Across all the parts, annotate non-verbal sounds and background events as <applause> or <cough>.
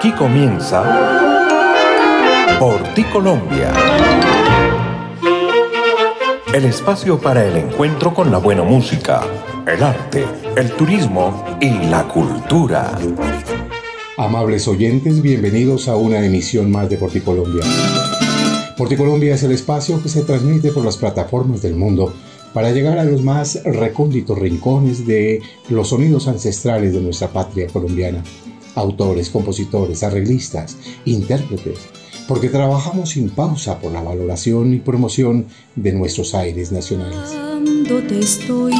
Aquí comienza Por ti Colombia. El espacio para el encuentro con la buena música, el arte, el turismo y la cultura. Amables oyentes, bienvenidos a una emisión más de Por ti Colombia. Por ti Colombia es el espacio que se transmite por las plataformas del mundo para llegar a los más recónditos rincones de los sonidos ancestrales de nuestra patria colombiana. Autores, compositores, arreglistas, intérpretes, porque trabajamos sin pausa por la valoración y promoción de nuestros aires nacionales. estoy.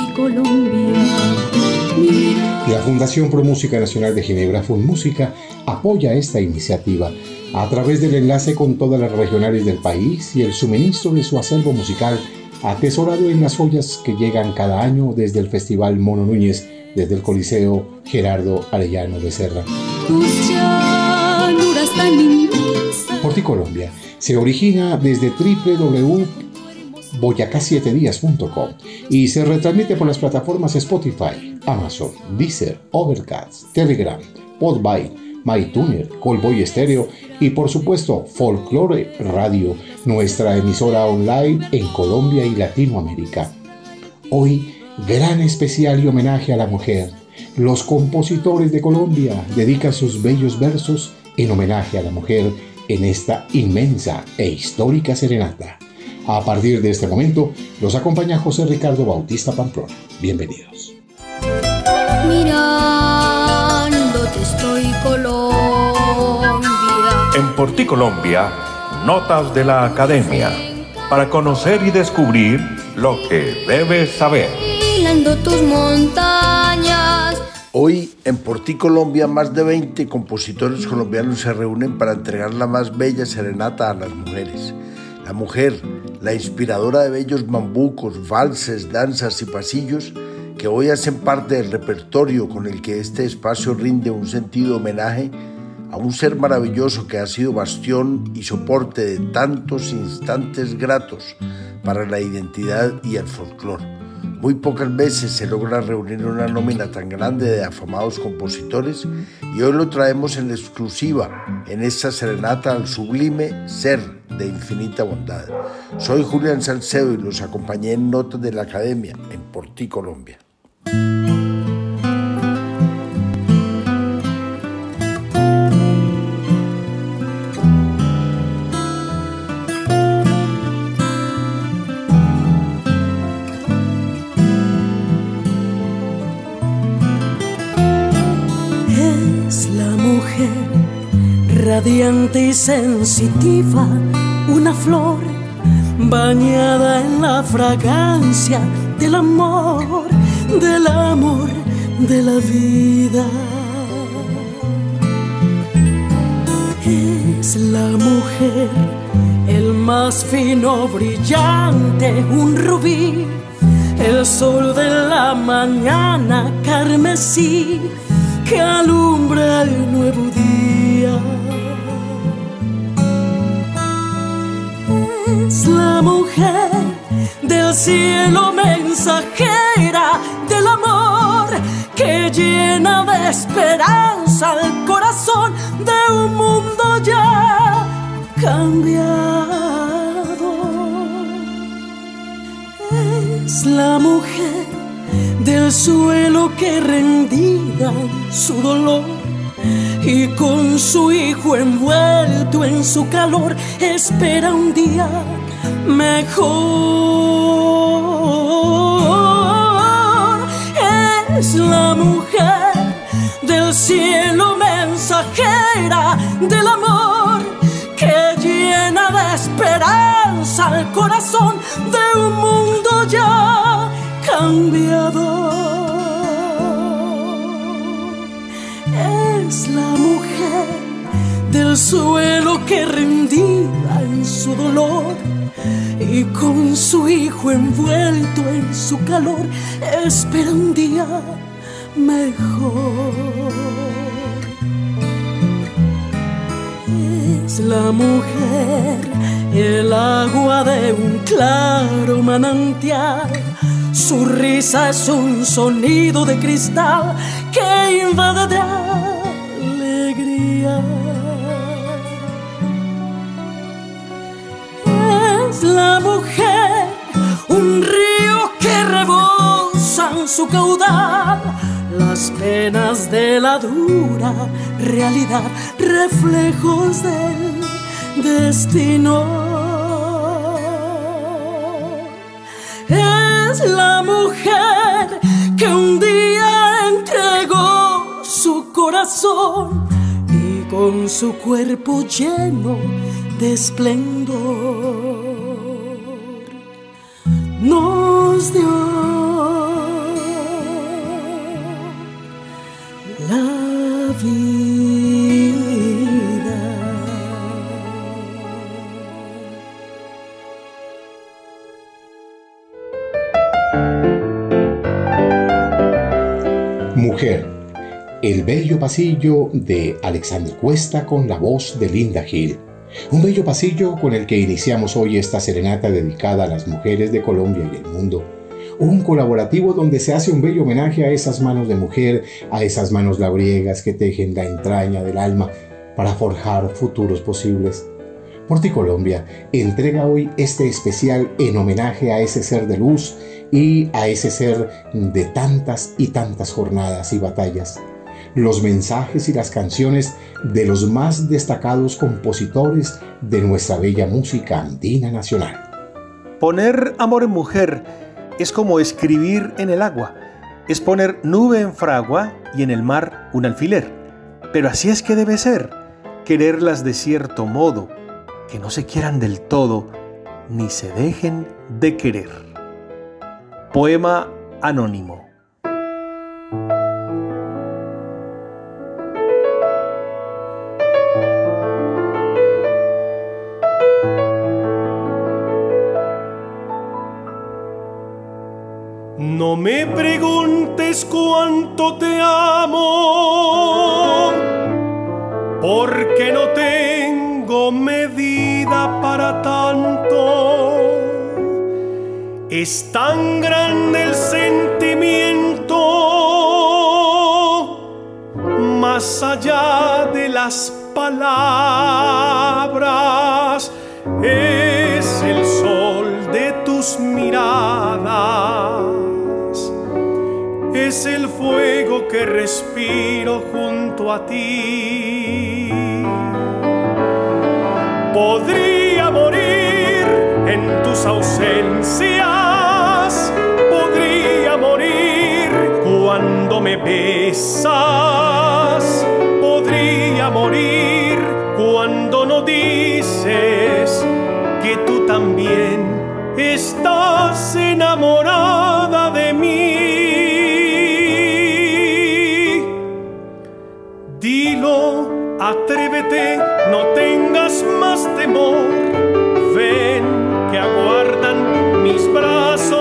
La Fundación Pro Música Nacional de Ginebra, Música, apoya esta iniciativa a través del enlace con todas las regionales del país y el suministro de su acervo musical atesorado en las joyas que llegan cada año desde el Festival Mono Núñez, desde el Coliseo Gerardo Arellano Becerra. Colombia se origina desde www.boyacá7días.com y se retransmite por las plataformas Spotify, Amazon, Deezer, Overcast, Telegram, Podbite, MyTuner, Colboy Estéreo y por supuesto Folklore Radio, nuestra emisora online en Colombia y Latinoamérica. Hoy, gran especial y homenaje a la mujer. Los compositores de Colombia dedican sus bellos versos en homenaje a la mujer en esta inmensa e histórica serenata. A partir de este momento, los acompaña José Ricardo Bautista Pamplona. Bienvenidos. En Porti Colombia, notas de la academia para conocer y descubrir lo que debes saber. Tus montañas. Hoy en Porti Colombia más de 20 compositores colombianos se reúnen para entregar la más bella serenata a las mujeres. La mujer, la inspiradora de bellos bambucos, valses, danzas y pasillos, que hoy hacen parte del repertorio con el que este espacio rinde un sentido homenaje a un ser maravilloso que ha sido bastión y soporte de tantos instantes gratos para la identidad y el folclore. Muy pocas veces se logra reunir una nómina tan grande de afamados compositores y hoy lo traemos en exclusiva en esta serenata al sublime ser de infinita bondad. Soy Julián Salcedo y los acompañé en Notas de la Academia en Porti, Colombia. Radiante y sensitiva, una flor bañada en la fragancia del amor del amor de la vida. Es la mujer, el más fino, brillante, un rubí, el sol de la mañana carmesí que alumbra el nuevo día. Es la mujer del cielo mensajera del amor que llena de esperanza el corazón de un mundo ya cambiado. Es la mujer del suelo que rendida en su dolor y con su hijo envuelto en su calor espera un día mejor. Es la mujer del cielo mensajera del amor que llena de esperanza el corazón de un mundo ya cambiado. Es la mujer del suelo que rendida en su dolor y con su hijo envuelto en su calor espera un día mejor. Es la mujer, el agua de un claro manantial. Su risa es un sonido de cristal que invade de alegría una mujer, un río que rebosa en su caudal. Las penas de la dura realidad, reflejos del destino. Es la mujer que un día entregó su corazón y con su cuerpo lleno de esplendor nos dio la vida. Mujer, el bello pasillo de Alexander Cuesta con la voz de Linda Hill. Un bello pasillo con el que iniciamos hoy esta serenata dedicada a las mujeres de Colombia y el mundo. Un colaborativo donde se hace un bello homenaje a esas manos de mujer, a esas manos labriegas que tejen la entraña del alma para forjar futuros posibles. Porti Colombia entrega hoy este especial en homenaje a ese ser de luz y a ese ser de tantas y tantas jornadas y batallas los mensajes y las canciones de los más destacados compositores de nuestra bella música andina nacional. Poner amor en mujer es como escribir en el agua, es poner nube en fragua y en el mar un alfiler. Pero así es que debe ser, quererlas de cierto modo, que no se quieran del todo, ni se dejen de querer. Poema anónimo. No me preguntes cuánto te amo, porque no tengo medida para tanto. Es tan grande el sentimiento, más allá de las palabras, es el sol de tus miradas es el fuego que respiro junto a ti. Podría morir en tus ausencias, podría morir cuando me besas, podría morir cuando no dices que tú también estás enamorada más temor. Ven que aguardan mis brazos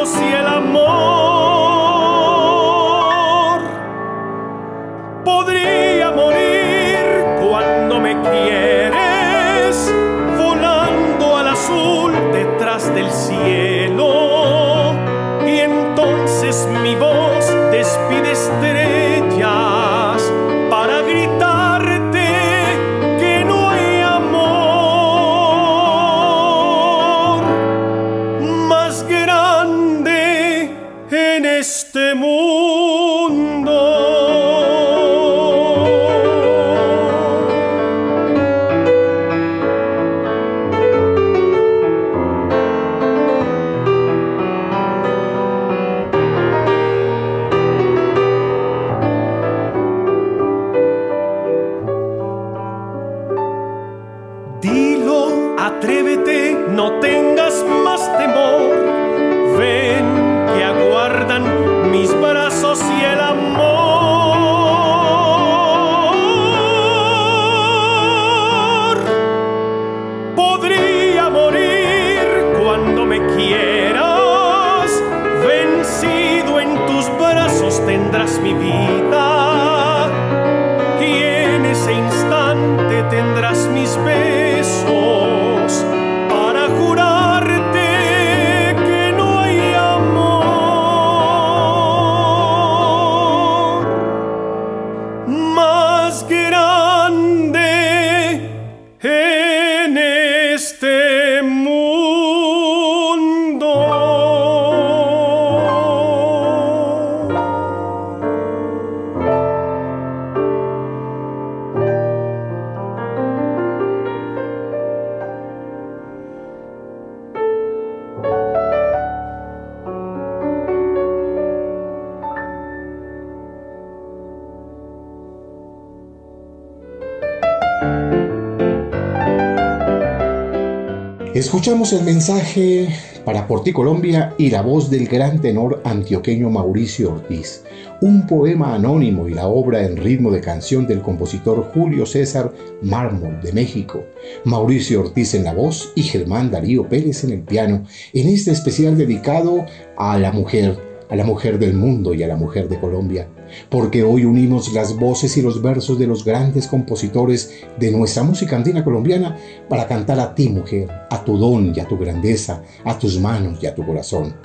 El mensaje para Porti Colombia y la voz del gran tenor antioqueño Mauricio Ortiz, un poema anónimo y la obra en ritmo de canción del compositor Julio César Mármol de México, Mauricio Ortiz en la voz y Germán Darío Pérez en el piano, en este especial dedicado a la mujer a la mujer del mundo y a la mujer de Colombia, porque hoy unimos las voces y los versos de los grandes compositores de nuestra música andina colombiana para cantar a ti, mujer, a tu don y a tu grandeza, a tus manos y a tu corazón.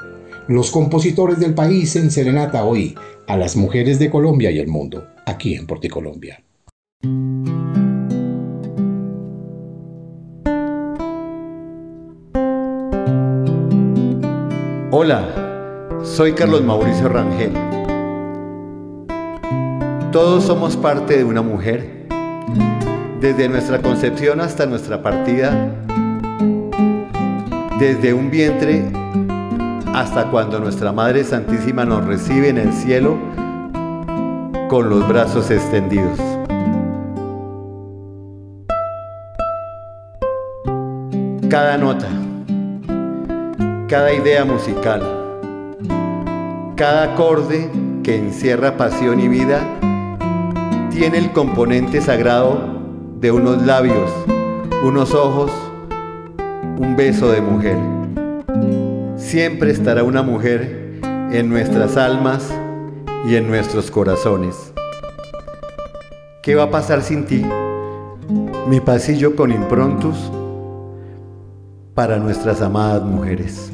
Los compositores del país en serenata hoy a las mujeres de Colombia y el mundo, aquí en Porticolombia. Hola, soy Carlos Mauricio Rangel. Todos somos parte de una mujer, desde nuestra concepción hasta nuestra partida, desde un vientre hasta cuando nuestra Madre Santísima nos recibe en el cielo con los brazos extendidos. Cada nota, cada idea musical, cada acorde que encierra pasión y vida tiene el componente sagrado de unos labios, unos ojos, un beso de mujer. Siempre estará una mujer en nuestras almas y en nuestros corazones. ¿Qué va a pasar sin ti? Mi pasillo con improntus para nuestras amadas mujeres.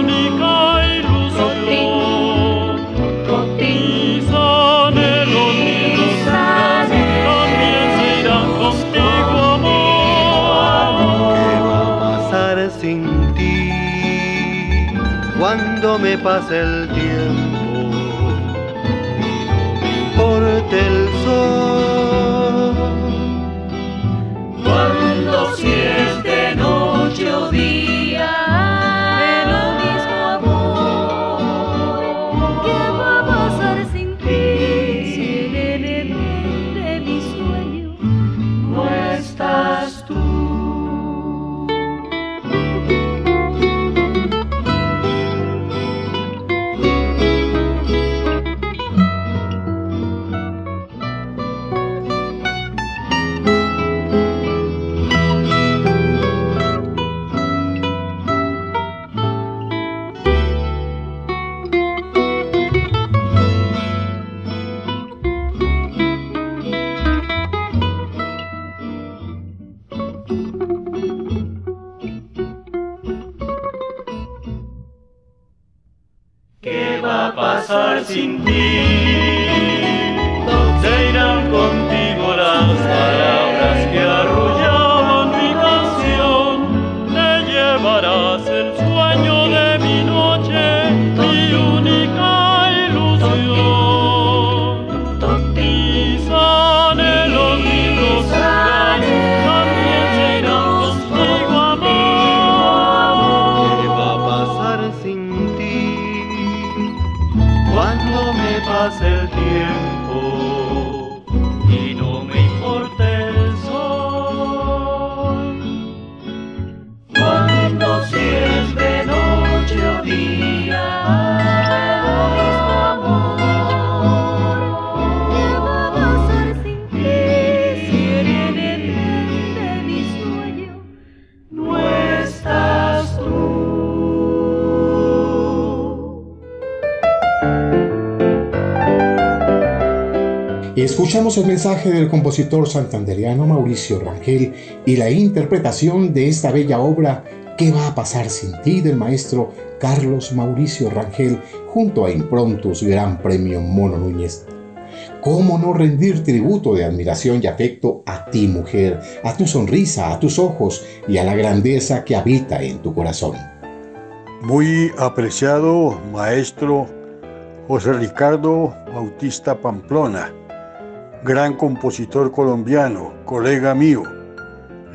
pasa el tiempo Escuchamos el mensaje del compositor santanderiano Mauricio Rangel y la interpretación de esta bella obra ¿Qué va a pasar sin ti? del maestro Carlos Mauricio Rangel junto a Improntus Gran Premio Mono Núñez. ¿Cómo no rendir tributo de admiración y afecto a ti, mujer, a tu sonrisa, a tus ojos y a la grandeza que habita en tu corazón? Muy apreciado maestro José Ricardo Bautista Pamplona, gran compositor colombiano, colega mío.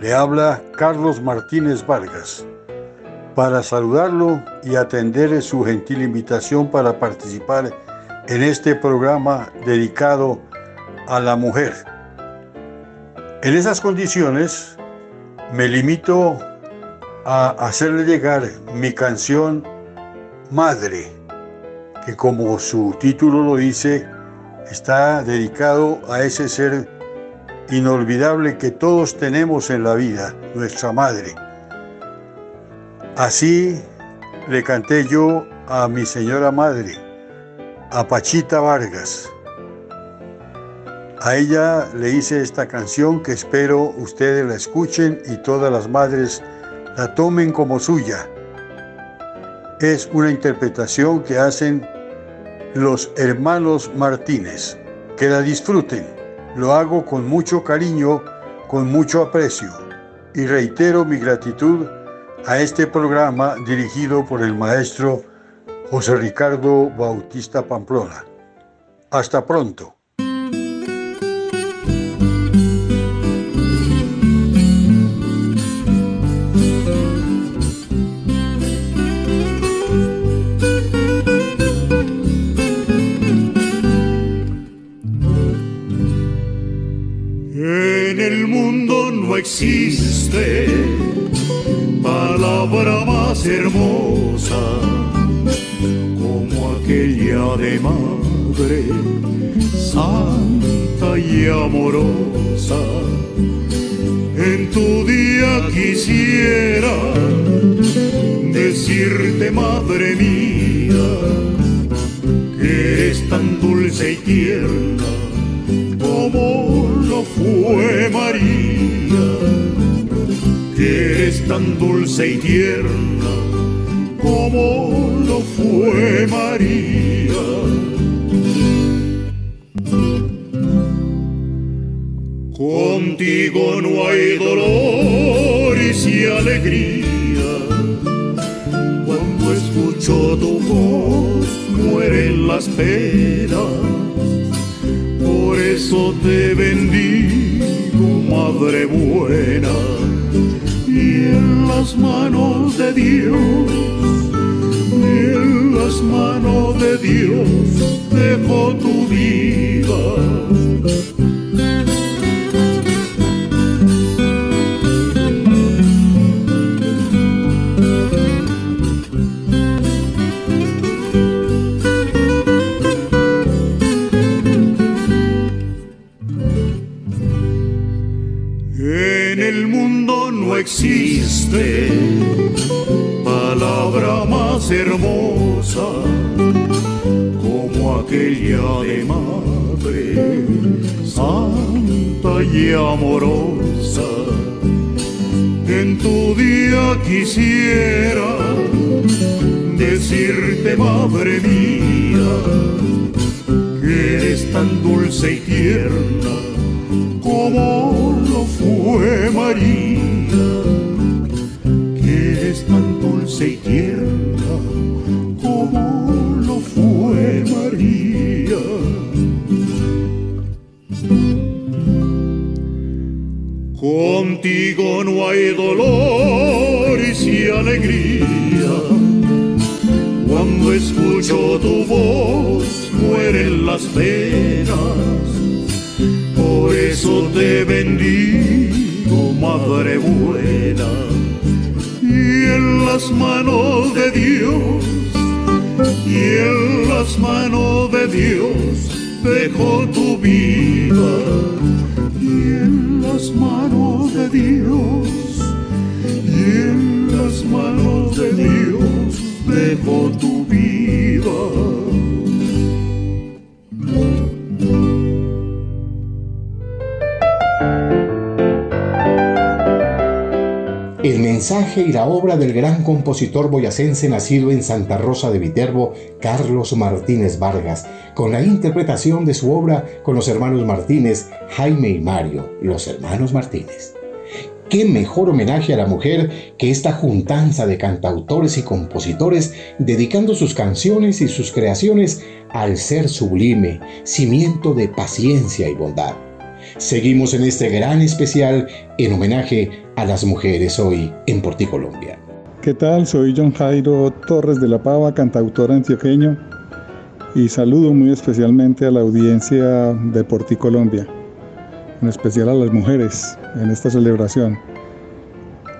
Le habla Carlos Martínez Vargas para saludarlo y atender su gentil invitación para participar en este programa dedicado a la mujer. En esas condiciones me limito a hacerle llegar mi canción Madre, que como su título lo dice, está dedicado a ese ser inolvidable que todos tenemos en la vida, nuestra madre. Así le canté yo a mi señora madre, a Pachita Vargas. A ella le hice esta canción que espero ustedes la escuchen y todas las madres la tomen como suya. Es una interpretación que hacen los hermanos Martínez. Que la disfruten. Lo hago con mucho cariño, con mucho aprecio y reitero mi gratitud a este programa dirigido por el maestro José Ricardo Bautista Pamplona. Hasta pronto. Existe palabra más hermosa como aquella de madre, santa y amorosa. En tu día quisiera decirte, madre mía, que eres tan dulce y tierna como lo fue María, que eres tan dulce y tierna como lo fue María. Contigo no hay dolores y alegría. Cuando escucho tu voz, mueren las penas por eso te bendigo, Madre buena, las manos de Dios, en las manos de Dios dejo tu vida. De madre, santa y amorosa. En tu día quisiera decirte, madre mía, que eres tan dulce y tierna como manos de Dios, y en las manos de Dios, dejo tu vida. Y en las manos de Dios, y en las manos de Dios, dejo tu vida. Mensaje y la obra del gran compositor boyacense nacido en Santa Rosa de Viterbo, Carlos Martínez Vargas, con la interpretación de su obra con los hermanos Martínez, Jaime y Mario, los hermanos Martínez. ¿Qué mejor homenaje a la mujer que esta juntanza de cantautores y compositores dedicando sus canciones y sus creaciones al ser sublime, cimiento de paciencia y bondad? Seguimos en este gran especial en homenaje a las mujeres hoy en Porticolombia. ¿Qué tal? Soy John Jairo Torres de la Pava, cantautor antioqueño, y saludo muy especialmente a la audiencia de Porticolombia, en especial a las mujeres en esta celebración.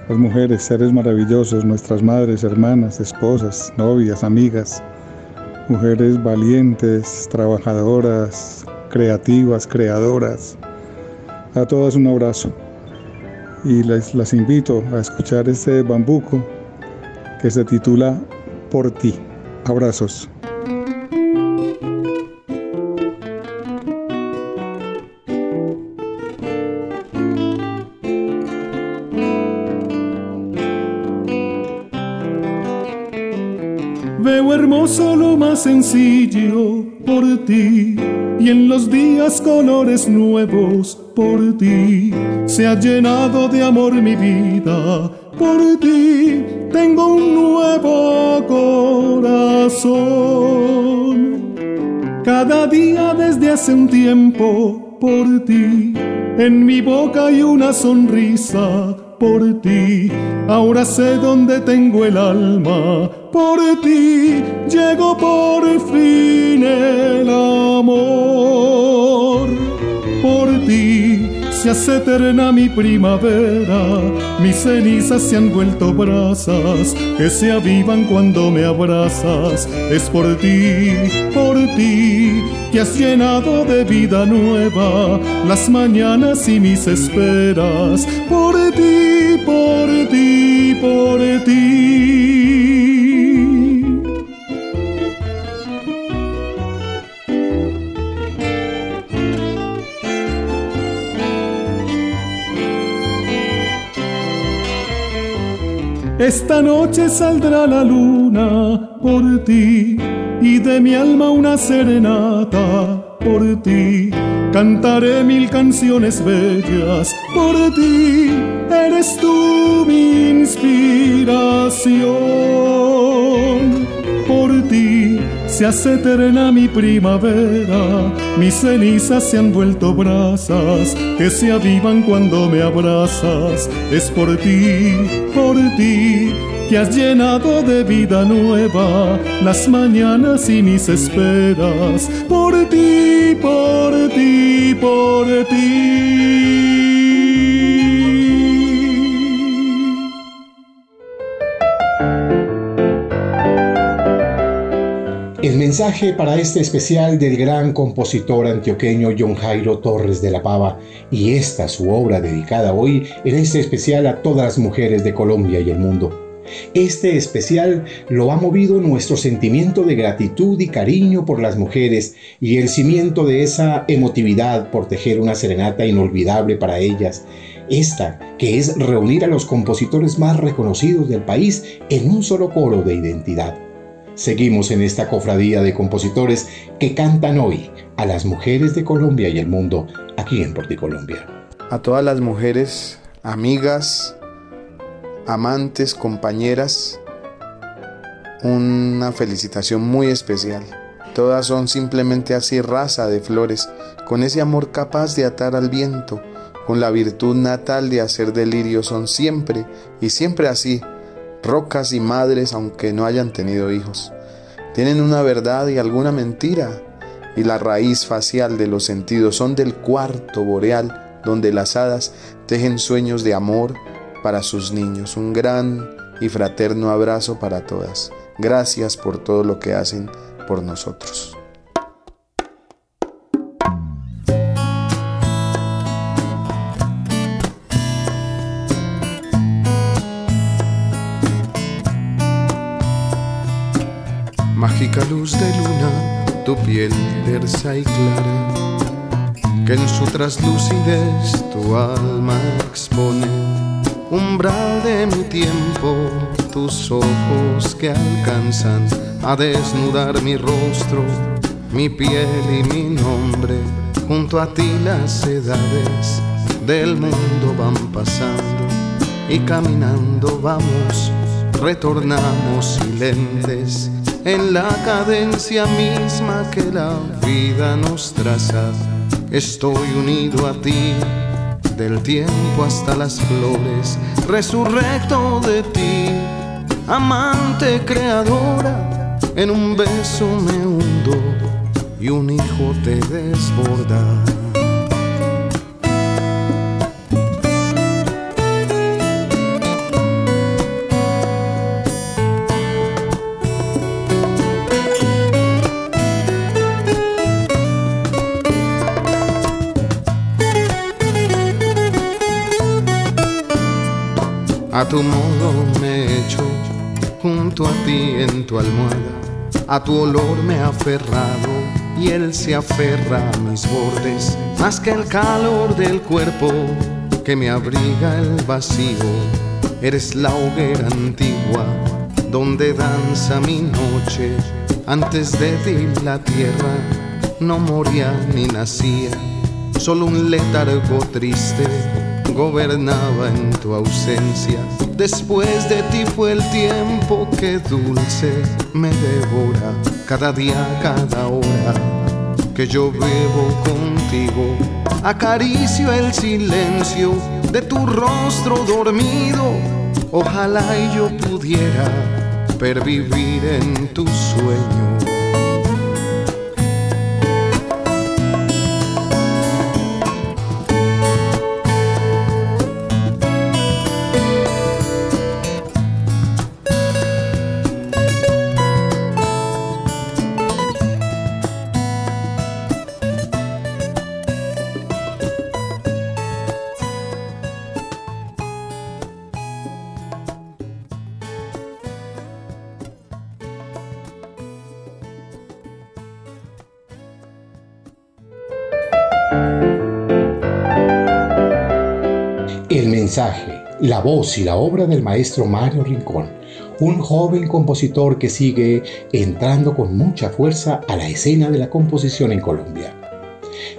Las mujeres, seres maravillosos, nuestras madres, hermanas, esposas, novias, amigas, mujeres valientes, trabajadoras, creativas, creadoras. A todas un abrazo y las invito a escuchar este bambuco que se titula Por ti. Abrazos. Veo hermoso lo más sencillo por ti y en los días colores nuevos por ti. Se ha llenado de amor mi vida por ti. Tengo un nuevo corazón. Cada día desde hace un tiempo por ti. En mi boca hay una sonrisa por ti. Ahora sé dónde tengo el alma. Por ti llegó por fin el amor. Por ti se hace eterna mi primavera. Mis cenizas se han vuelto brasas que se avivan cuando me abrazas. Es por ti, por ti que has llenado de vida nueva las mañanas y mis esperas. Por ti, por ti, por ti. Esta noche saldrá la luna por ti y de mi alma una serenata por ti. Cantaré mil canciones bellas por ti. Eres tú mi inspiración. Por ti se hace eterna mi primavera. Mis cenizas se han vuelto brasas que se avivan cuando me abrazas. Es por ti, por ti que has llenado de vida nueva las mañanas y mis esperas. Por ti, por ti, por ti. El mensaje para este especial del gran compositor antioqueño John Jairo Torres de la Pava y esta su obra dedicada hoy en este especial a todas las mujeres de Colombia y el mundo. Este especial lo ha movido nuestro sentimiento de gratitud y cariño por las mujeres y el cimiento de esa emotividad por tejer una serenata inolvidable para ellas. Esta, que es reunir a los compositores más reconocidos del país en un solo coro de identidad. Seguimos en esta cofradía de compositores que cantan hoy a las mujeres de Colombia y el mundo aquí en Porticolombia. A todas las mujeres, amigas, amantes, compañeras, una felicitación muy especial. Todas son simplemente así raza de flores, con ese amor capaz de atar al viento, con la virtud natal de hacer delirio, son siempre y siempre así, rocas y madres aunque no hayan tenido hijos. Tienen una verdad y alguna mentira, y la raíz facial de los sentidos son del cuarto boreal, donde las hadas tejen sueños de amor para sus niños. Un gran y fraterno abrazo para todas. Gracias por todo lo que hacen por nosotros. Mágica luz de luna, tu piel tersa y clara, que en su traslucidez tu alma expone. Umbral de mi tiempo, tus ojos que alcanzan a desnudar mi rostro, mi piel y mi nombre. Junto a ti las edades del mundo van pasando y caminando vamos, retornamos silentes en la cadencia misma que la vida nos traza. Estoy unido a ti del tiempo hasta las flores, resurrecto de ti, amante creadora, en un beso me hundo y un hijo te desborda. A tu modo me echo junto a ti en tu almohada. A tu olor me he aferrado y él se aferra a mis bordes. Más que el calor del cuerpo que me abriga el vacío. Eres la hoguera antigua donde danza mi noche. Antes de ti la tierra no moría ni nacía. Solo un letargo triste gobernaba en tu ausencia. Después de ti fue el tiempo que dulce me devora, cada día, cada hora que yo bebo contigo. Acaricio el silencio de tu rostro dormido. Ojalá yo pudiera pervivir en tu sueño. La voz y la obra del maestro Mario Rincón, un joven compositor que sigue entrando con mucha fuerza a la escena de la composición en Colombia.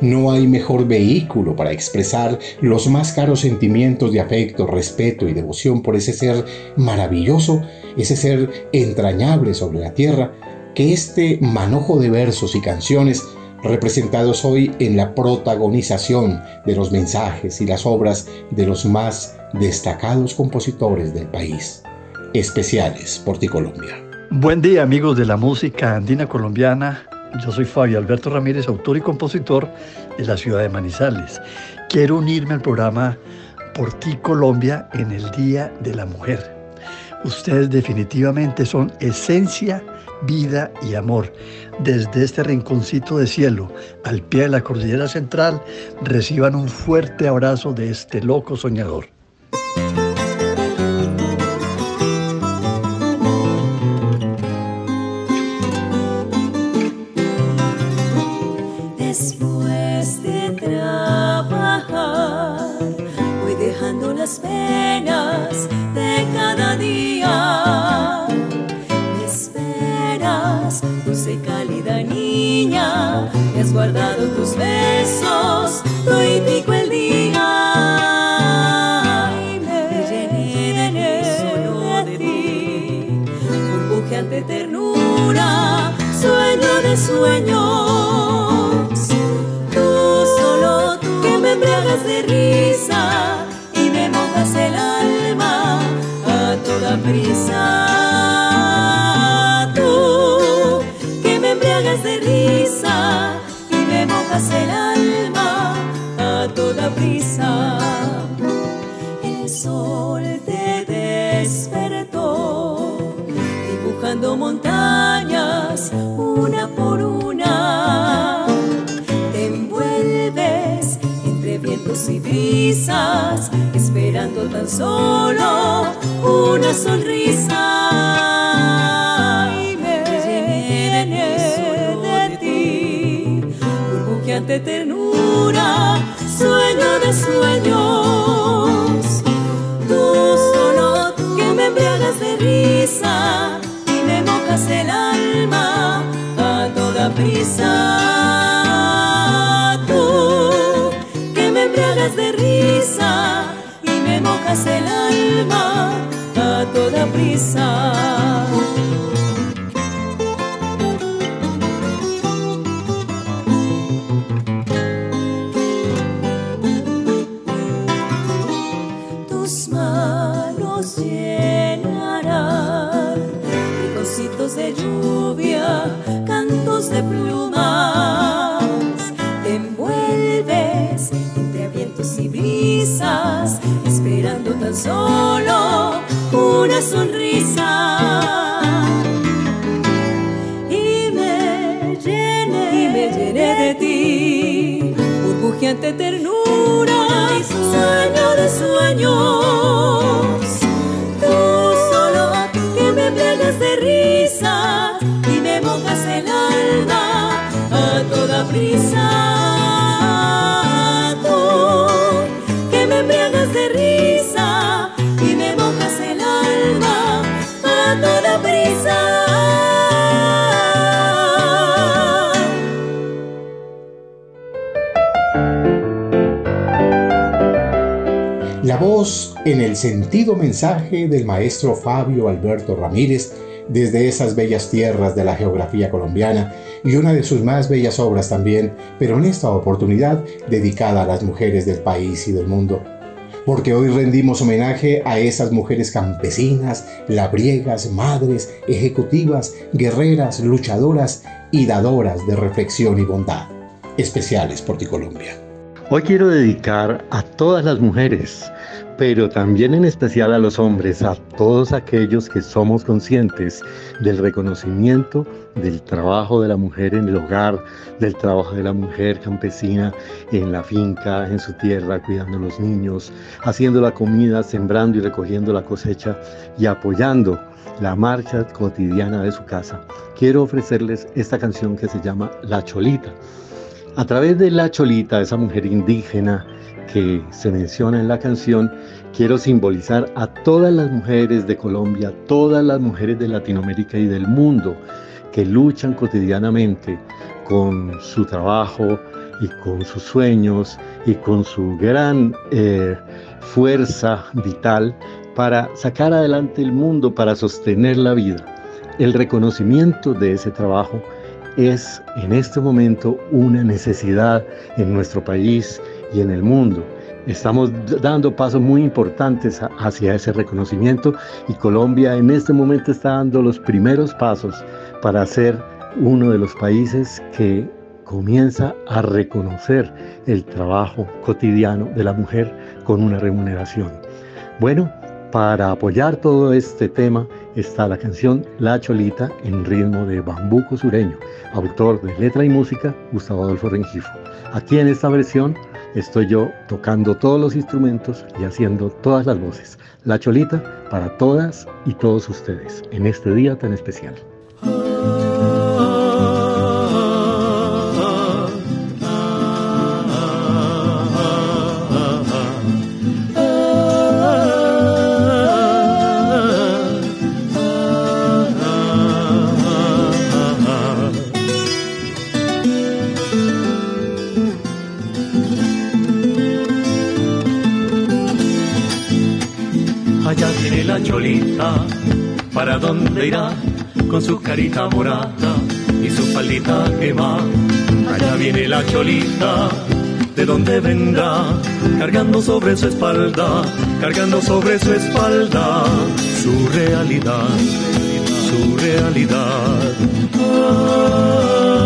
No hay mejor vehículo para expresar los más caros sentimientos de afecto, respeto y devoción por ese ser maravilloso, ese ser entrañable sobre la tierra, que este manojo de versos y canciones representados hoy en la protagonización de los mensajes y las obras de los más destacados compositores del país, especiales por ti Colombia. Buen día amigos de la música andina colombiana. Yo soy Fabio Alberto Ramírez, autor y compositor de la ciudad de Manizales. Quiero unirme al programa Por ti Colombia en el Día de la Mujer. Ustedes definitivamente son esencia, vida y amor. Desde este rinconcito de cielo, al pie de la cordillera central, reciban un fuerte abrazo de este loco soñador. Y brisas, esperando tan solo una sonrisa. Y me de ti, burbujeante ternura, sueño de sueños. Mojas el alma a toda prisa. tus manos llenarán rinconcitos de lluvia, cantos de plumas. Tan solo una sonrisa. Y me llené, y me llené de ti, burbujeante ternura, sueño de sueños. Tú solo que me embriagas de risa y me mojas el alma a toda prisa. Voz en el sentido mensaje del maestro Fabio Alberto Ramírez desde esas bellas tierras de la geografía colombiana y una de sus más bellas obras también, pero en esta oportunidad dedicada a las mujeres del país y del mundo. Porque hoy rendimos homenaje a esas mujeres campesinas, labriegas, madres, ejecutivas, guerreras, luchadoras y dadoras de reflexión y bondad. Especiales por ti Colombia. Hoy quiero dedicar a todas las mujeres, pero también en especial a los hombres, a todos aquellos que somos conscientes del reconocimiento del trabajo de la mujer en el hogar, del trabajo de la mujer campesina en la finca, en su tierra, cuidando a los niños, haciendo la comida, sembrando y recogiendo la cosecha y apoyando la marcha cotidiana de su casa. Quiero ofrecerles esta canción que se llama La Cholita. A través de La Cholita, esa mujer indígena que se menciona en la canción, quiero simbolizar a todas las mujeres de Colombia, todas las mujeres de Latinoamérica y del mundo que luchan cotidianamente con su trabajo y con sus sueños y con su gran eh, fuerza vital para sacar adelante el mundo, para sostener la vida. El reconocimiento de ese trabajo es en este momento una necesidad en nuestro país y en el mundo. Estamos dando pasos muy importantes hacia ese reconocimiento y Colombia en este momento está dando los primeros pasos para ser uno de los países que comienza a reconocer el trabajo cotidiano de la mujer con una remuneración. Bueno, para apoyar todo este tema está la canción La Cholita en ritmo de bambuco sureño, autor de letra y música Gustavo Adolfo Rengifo. Aquí en esta versión estoy yo tocando todos los instrumentos y haciendo todas las voces. La Cholita para todas y todos ustedes en este día tan especial. ¿Para dónde irá? Con su carita morada y su faldita quema. Allá viene la cholita, ¿de dónde vendrá? Cargando sobre su espalda, cargando sobre su espalda su realidad, su realidad. Dime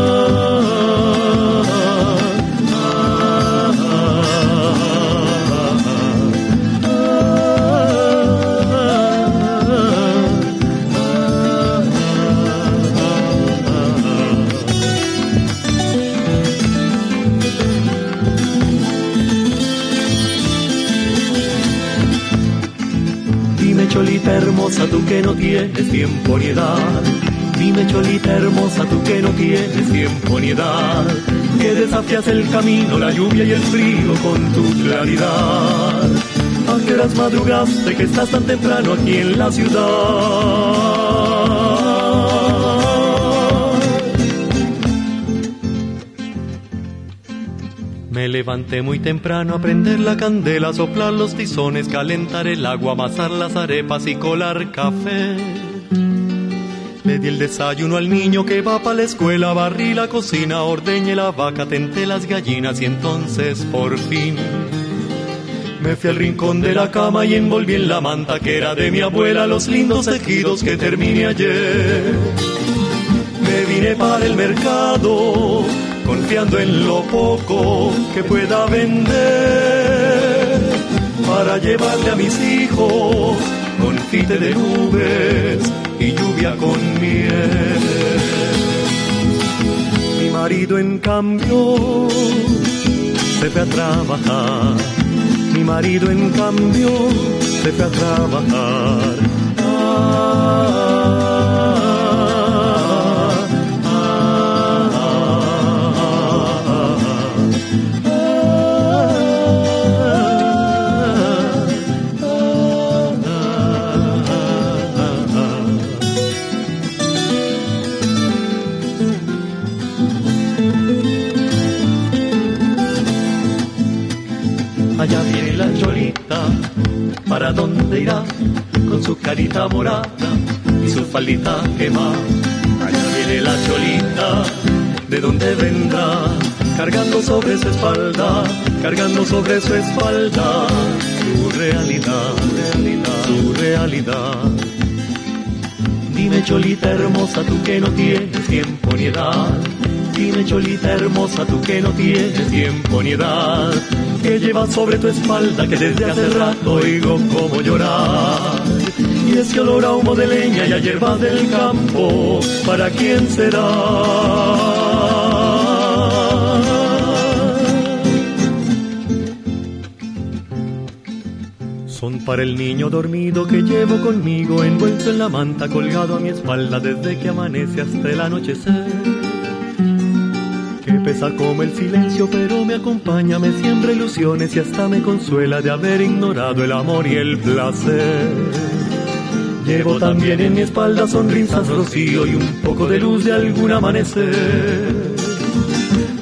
hermosa, tú que no tienes tiempo ni edad. Dime cholita hermosa, tú que no tienes tiempo ni edad. Que desafías el camino, la lluvia y el frío con tu claridad. ¿A qué horas madrugaste que estás tan temprano aquí en la ciudad? Levanté muy temprano a prender la candela, soplar los tizones, calentar el agua, amasar las arepas y colar café. Le di el desayuno al niño que va para la escuela, barrí la cocina, ordeñé la vaca, tenté las gallinas y entonces por fin me fui al rincón de la cama y envolví en la manta que era de mi abuela los lindos tejidos que terminé ayer. Me vine para el mercado confiando en lo poco que pueda vender para llevarle a mis hijos confite de nubes y lluvia con miel. Mi marido en cambio se fue a trabajar, mi marido en cambio se fue a trabajar. Allá ¿para dónde irá? Con su carita morada y su faldita quema. Allá viene la cholita, ¿de dónde vendrá? Cargando sobre su espalda, cargando sobre su espalda su realidad, realidad, su realidad. Dime cholita hermosa, tú que no tienes tiempo ni edad. Dime cholita hermosa, tú que no tienes tiempo ni edad. Que llevas sobre tu espalda que desde hace rato oigo como llorar. Y ese olor a humo de leña y a hierbas del campo, ¿para quién será? Son para el niño dormido que llevo conmigo, envuelto en la manta, colgado a mi espalda desde que amanece hasta el anochecer. Pesa como el silencio, pero me acompaña, me siembra ilusiones y hasta me consuela de haber ignorado el amor y el placer. Llevo también en mi espalda sonrisas, rocío y un poco de luz de algún amanecer.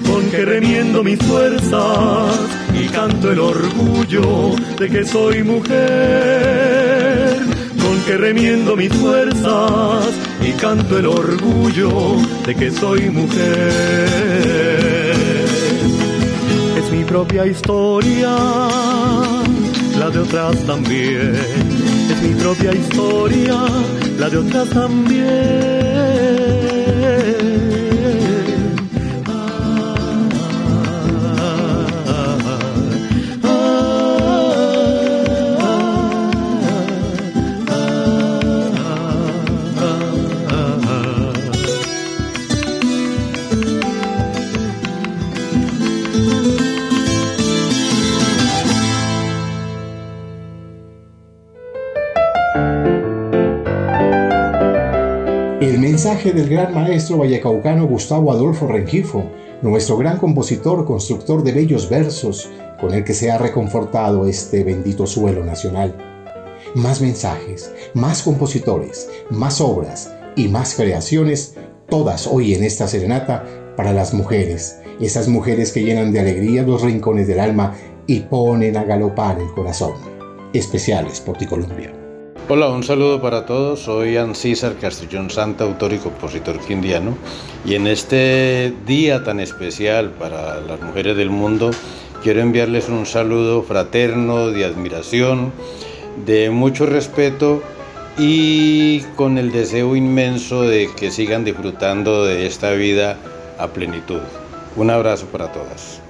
Con que remiendo mis fuerzas y canto el orgullo de que soy mujer. Con que remiendo mis fuerzas y canto el orgullo de que soy mujer. Es mi propia historia, la de otras también. Es mi propia historia, la de otras también. Del gran maestro vallecaucano Gustavo Adolfo Rengifo, nuestro gran compositor, constructor de bellos versos, con el que se ha reconfortado este bendito suelo nacional. Más mensajes, más compositores, más obras y más creaciones, todas hoy en esta serenata para las mujeres, esas mujeres que llenan de alegría los rincones del alma y ponen a galopar el corazón. Especiales por ti Colombia. Hola, un saludo para todos. Soy Ancísar Castrillón Santa, autor y compositor quindiano. Y en este día tan especial para las mujeres del mundo, quiero enviarles un saludo fraterno, de admiración, de mucho respeto y con el deseo inmenso de que sigan disfrutando de esta vida a plenitud. Un abrazo para todas.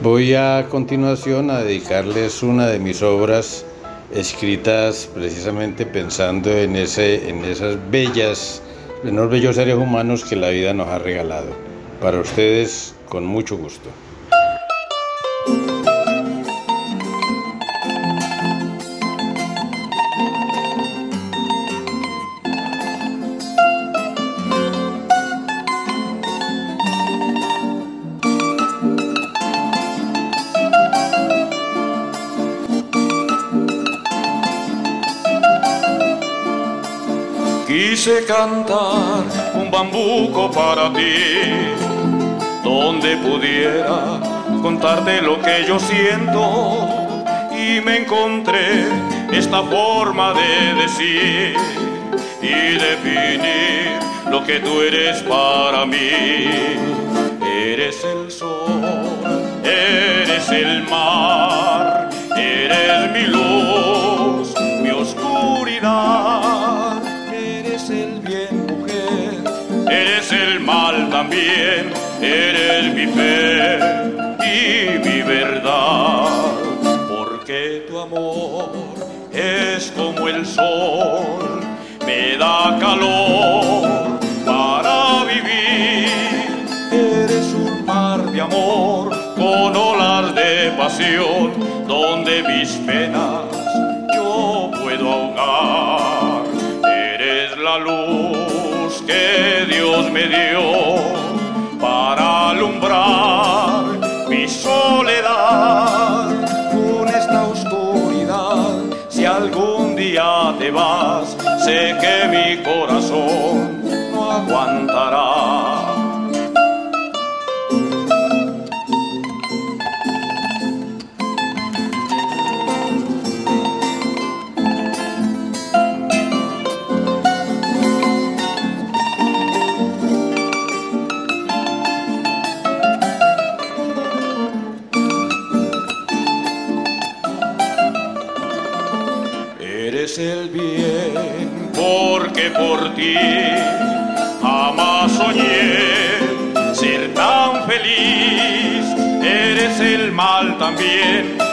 Voy a continuación a dedicarles una de mis obras escritas precisamente pensando en, ese, en esas bellas, en los bellos seres humanos que la vida nos ha regalado. Para ustedes, con mucho gusto. Cantar un bambuco para ti, donde pudiera contarte lo que yo siento y me encontré esta forma de decir y definir lo que tú eres para mí. Eres el sol, eres el mar, eres mi luz, también, eres mi fe y mi verdad. Porque tu amor es como el sol, me da calor para vivir. Eres un mar de amor con olas de pasión, donde mis penas me dio para alumbrar mi soledad con esta oscuridad. Si algún día te vas, sé que mi corazón no aguantará.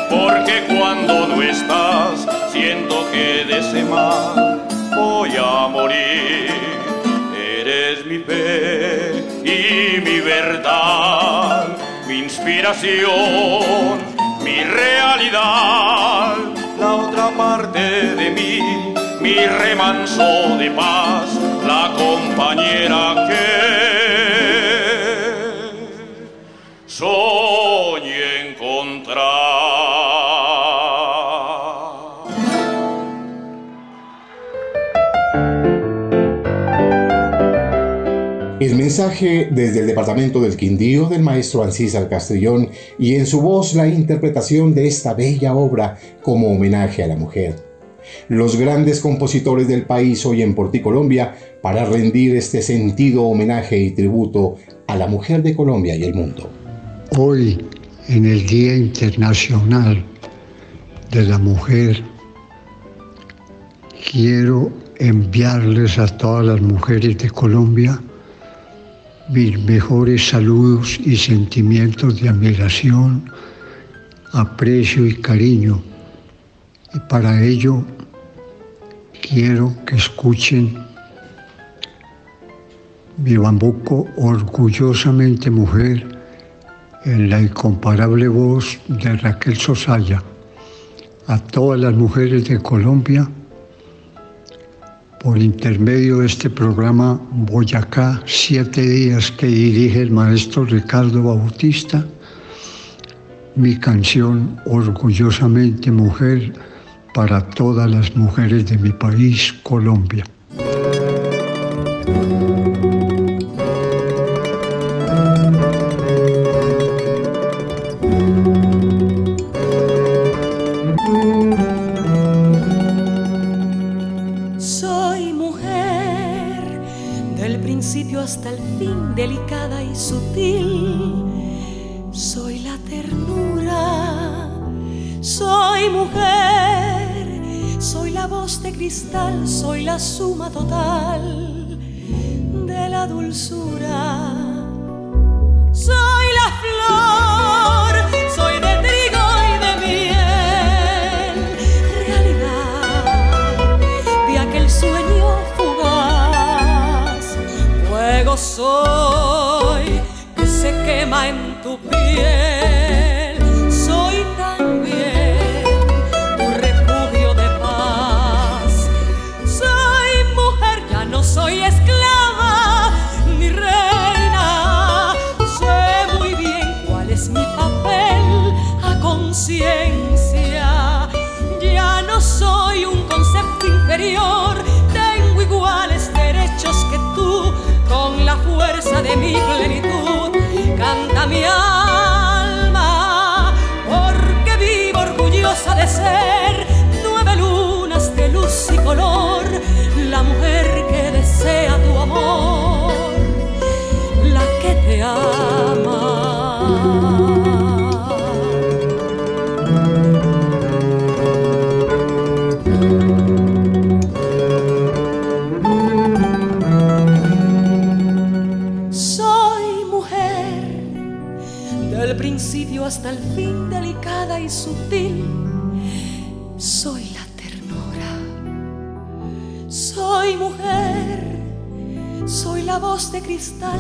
Porque cuando no estás, siento que de ese mal voy a morir. Eres mi fe y mi verdad, mi inspiración, mi realidad la otra parte de mí, mi remanso de paz, la compañera que mensaje desde el departamento del Quindío del maestro Ancísar Castellón y en su voz la interpretación de esta bella obra como homenaje a la mujer. Los grandes compositores del país hoy en Porticolombia para rendir este sentido homenaje y tributo a la mujer de Colombia y el mundo. Hoy, en el Día Internacional de la Mujer, quiero enviarles a todas las mujeres de Colombia mis mejores saludos y sentimientos de admiración, aprecio y cariño. Y para ello quiero que escuchen mi bambuco orgullosamente mujer en la incomparable voz de Raquel Sosaya. A todas las mujeres de Colombia, por intermedio de este programa Boyacá, siete días que dirige el maestro Ricardo Bautista, mi canción Orgullosamente Mujer para todas las mujeres de mi país, Colombia. La suma total de la dulzura.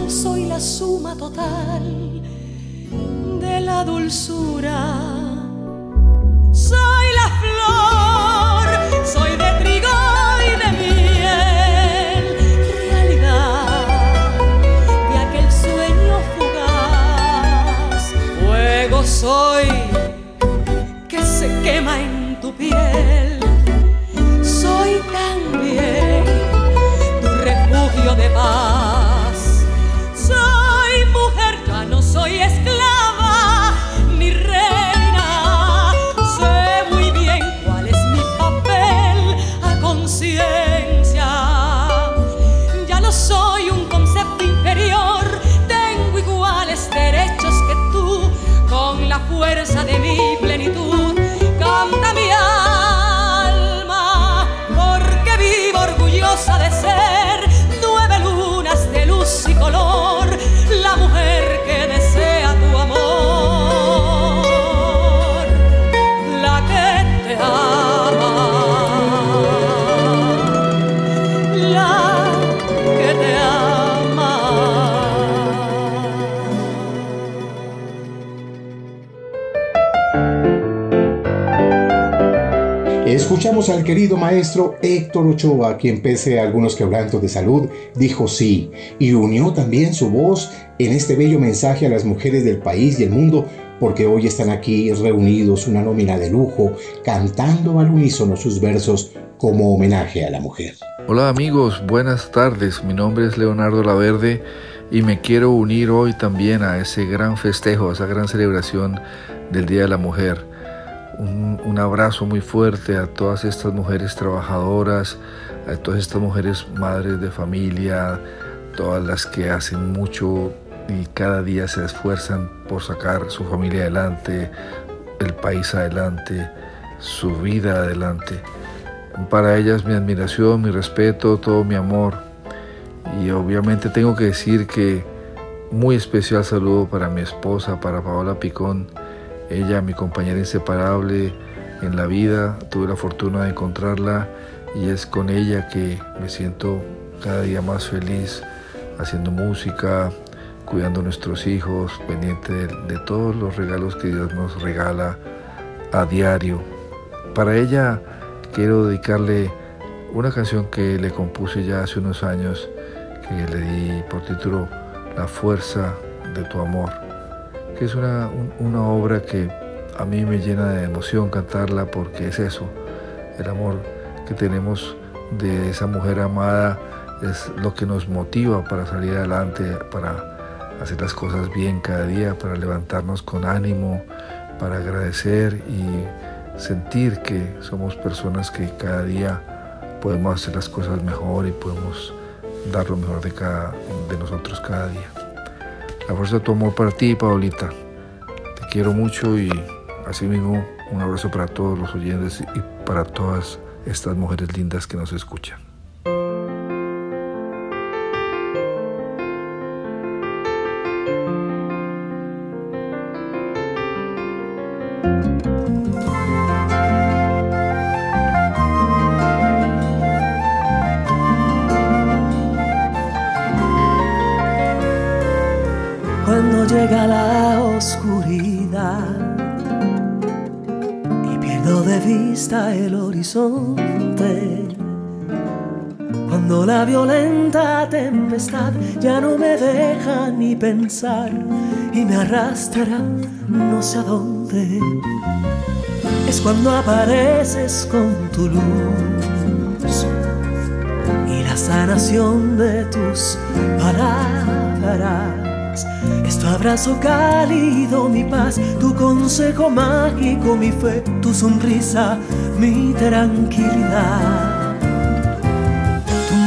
Soy la suma total de la dulzura. Al querido maestro Héctor Ochoa, quien pese a algunos quebrantos de salud, dijo sí y unió también su voz en este bello mensaje a las mujeres del país y el mundo, porque hoy están aquí reunidos una nómina de lujo, cantando al unísono sus versos como homenaje a la mujer. Hola amigos, buenas tardes. Mi nombre es Leonardo Laverde y me quiero unir hoy también a ese gran festejo, a esa gran celebración del Día de la Mujer. Un, abrazo muy fuerte a todas estas mujeres trabajadoras, a todas estas mujeres madres de familia, todas las que hacen mucho y cada día se esfuerzan por sacar su familia adelante, el país adelante, su vida adelante. Para ellas mi admiración, mi respeto, todo mi amor. Y obviamente tengo que decir que muy especial saludo para mi esposa, para Paola Picón, ella mi compañera inseparable en la vida, tuve la fortuna de encontrarla y es con ella que me siento cada día más feliz haciendo música, cuidando a nuestros hijos, pendiente de, de todos los regalos que Dios nos regala a diario. Para ella quiero dedicarle una canción que le compuse ya hace unos años, que le di por título La fuerza de tu amor, que es una, un- una obra que a mí me llena de emoción cantarla porque es eso, el amor que tenemos de esa mujer amada es lo que nos motiva para salir adelante, para hacer las cosas bien cada día, para levantarnos con ánimo, para agradecer y sentir que somos personas que cada día podemos hacer las cosas mejor y podemos dar lo mejor de, cada, de nosotros cada día. La fuerza de tu amor para ti, Paulita. quiero mucho y asimismo un abrazo para todos los oyentes y para todas estas mujeres lindas que nos escuchan. Ya no me deja ni pensar y me arrastra no sé a dónde. Es cuando apareces con tu luz y la sanación de tus palabras. Es tu abrazo cálido, mi paz, tu consejo mágico, mi fe, tu sonrisa, mi tranquilidad.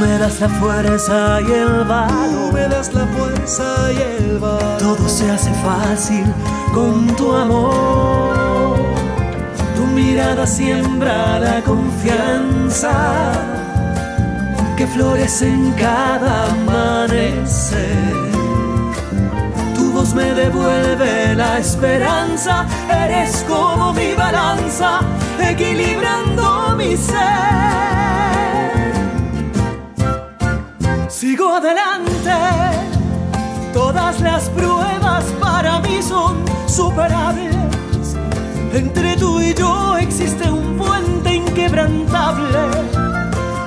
Me das la fuerza y el valor, me das la fuerza y el valor. Todo se hace fácil con tu amor. Tu mirada siembra la confianza que florece en cada amanecer tu voz me devuelve la esperanza, eres como mi balanza, equilibrando mi ser. Sigo adelante, todas las pruebas para mí son superables. Entre tú y yo existe un puente inquebrantable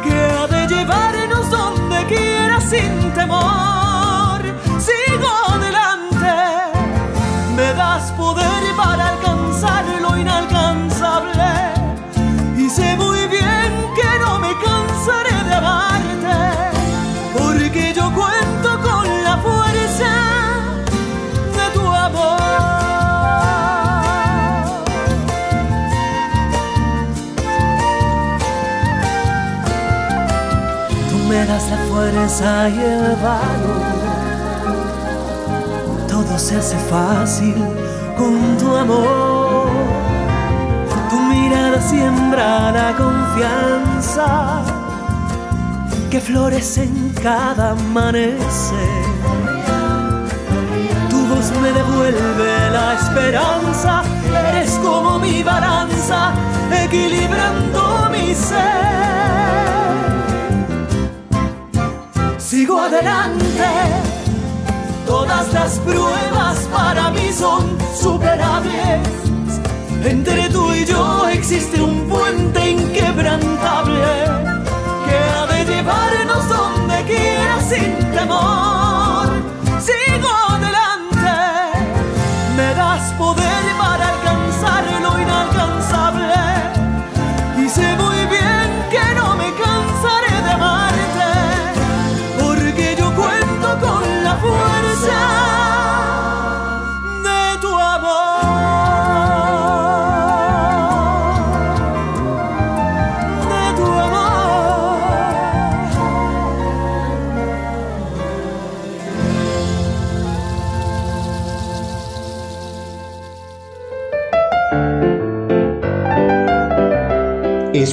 que ha de llevarnos donde quiera sin temor. Sigo Das la fuerza y el valor todo se hace fácil con tu amor. Tu mirada siembra la confianza que florece en cada amanecer. Tu voz me devuelve la esperanza, eres como mi balanza, equilibrando mi ser. Sigo adelante Todas las pruebas para mí son superables. Entre tú y yo existe un puente inquebrantable que ha de llevarnos donde quiera sin temor.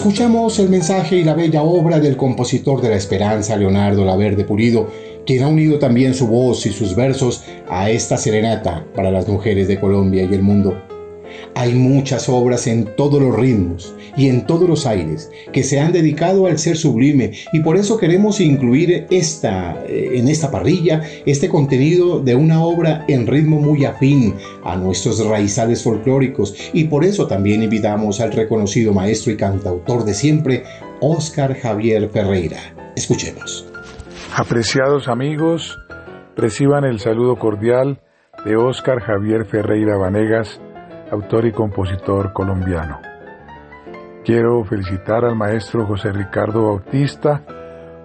Escuchamos el mensaje y la bella obra del compositor de la esperanza, Leonardo Laverde Pulido, quien ha unido también su voz y sus versos a esta serenata para las mujeres de Colombia y el mundo. Hay muchas obras en todos los ritmos y en todos los aires que se han dedicado al ser sublime y por eso queremos incluir esta, eh, en esta parrilla este contenido de una obra en ritmo muy afín a nuestros raizales folclóricos y por eso también invitamos al reconocido maestro y cantautor de siempre, Óscar Javier Ferreira. Escuchemos. Apreciados amigos, reciban el saludo cordial de Óscar Javier Ferreira Vanegas, autor y compositor colombiano. Quiero felicitar al maestro José Ricardo Bautista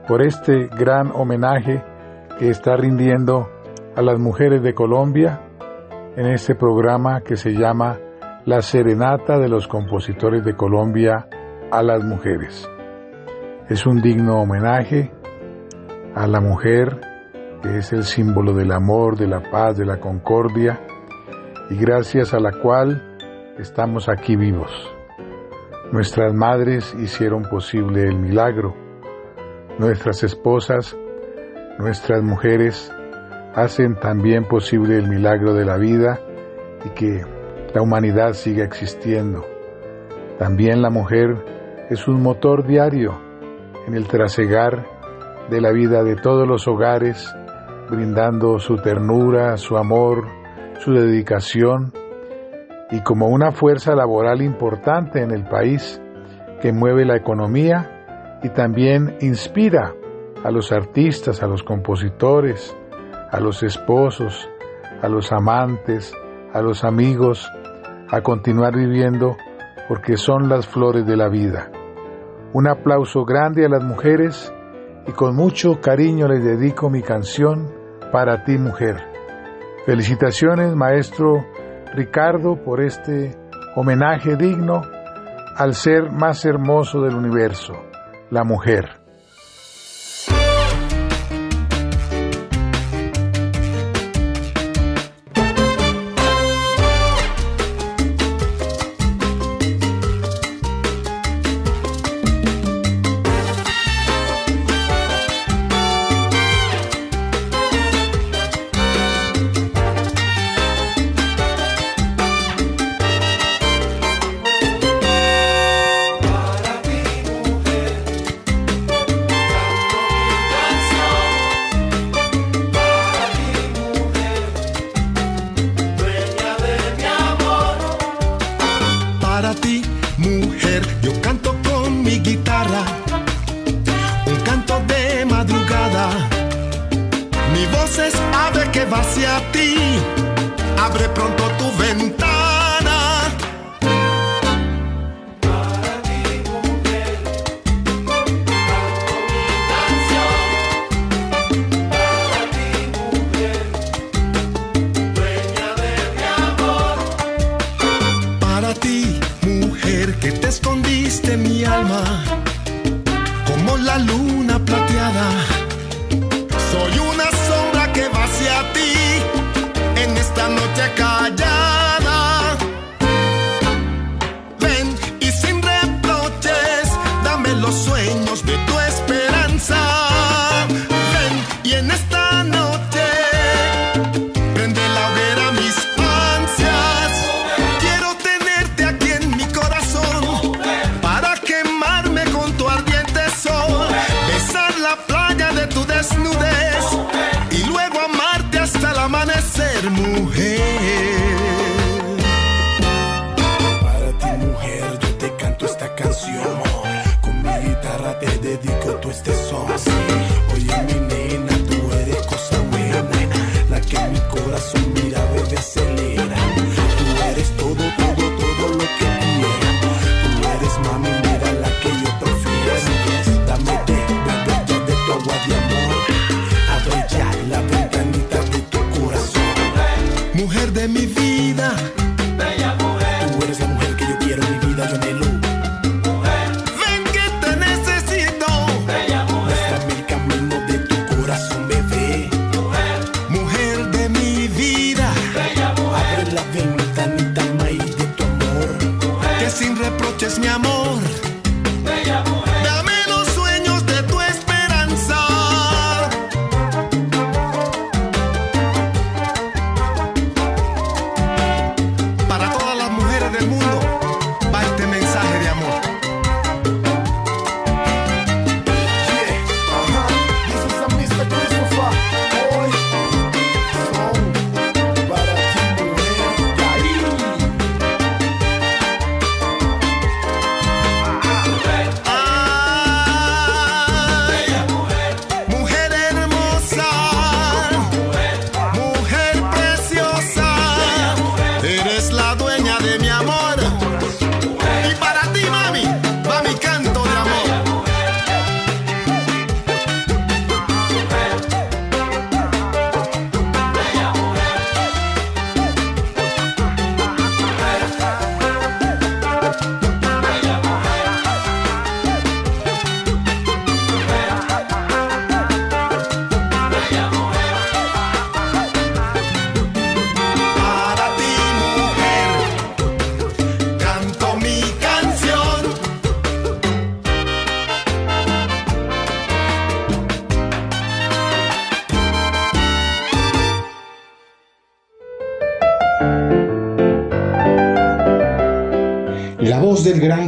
por este gran homenaje que está rindiendo a las mujeres de Colombia en este programa que se llama La Serenata de los Compositores de Colombia a las Mujeres. Es un digno homenaje a la mujer, que es el símbolo del amor, de la paz, de la concordia, y gracias a la cual estamos aquí vivos. Nuestras madres hicieron posible el milagro. Nuestras esposas, nuestras mujeres hacen también posible el milagro de la vida y que la humanidad siga existiendo. También la mujer es un motor diario en el trasegar de la vida de todos los hogares, brindando su ternura, su amor, su dedicación y como una fuerza laboral importante en el país que mueve la economía y también inspira a los artistas, a los compositores, a los esposos, a los amantes, a los amigos, a continuar viviendo porque son las flores de la vida. Un aplauso grande a las mujeres y con mucho cariño les dedico mi canción para ti mujer. Felicitaciones maestro Ricardo por este homenaje digno al ser más hermoso del universo, la mujer. Va hacia ti, abre pronto tu ventana.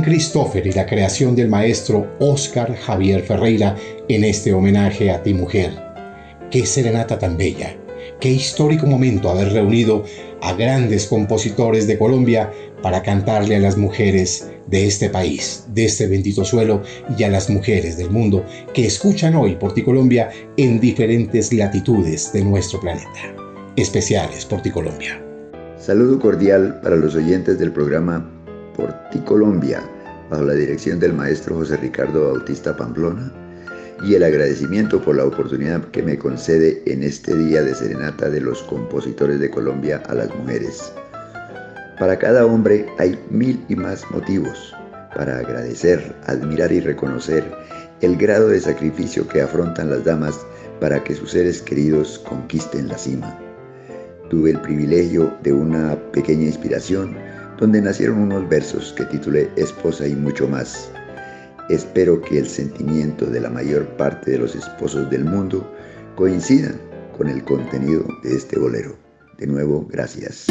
Christopher y la creación del maestro Oscar Javier Ferreira en este homenaje a ti mujer. Qué serenata tan bella, qué histórico momento haber reunido a grandes compositores de Colombia para cantarle a las mujeres de este país, de este bendito suelo y a las mujeres del mundo que escuchan hoy por ti Colombia en diferentes latitudes de nuestro planeta. Especiales por ti Colombia. Saludo cordial para los oyentes del programa Por ti Colombia, bajo la dirección del maestro José Ricardo Bautista Pamplona, y el agradecimiento por la oportunidad que me concede en este día de serenata de los compositores de Colombia a las mujeres. Para cada hombre hay mil y más motivos para agradecer, admirar y reconocer el grado de sacrificio que afrontan las damas para que sus seres queridos conquisten la cima. Tuve el privilegio de una pequeña inspiración donde nacieron unos versos que titulé Esposa y mucho más. Espero que el sentimiento de la mayor parte de los esposos del mundo coincidan con el contenido de este bolero. De nuevo, gracias.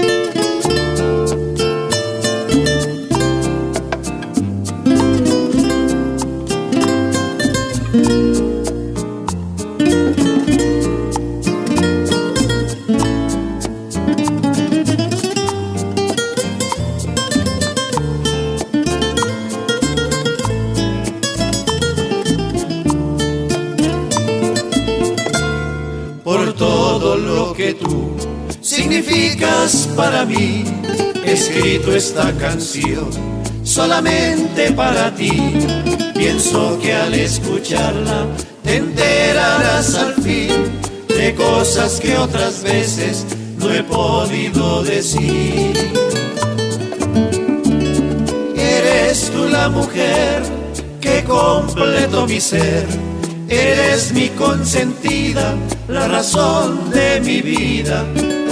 Para mí. He escrito esta canción solamente para ti. Pienso que al escucharla te enterarás al fin de cosas que otras veces no he podido decir. Eres tú la mujer que completo mi ser. Eres mi consentida, la razón de mi vida.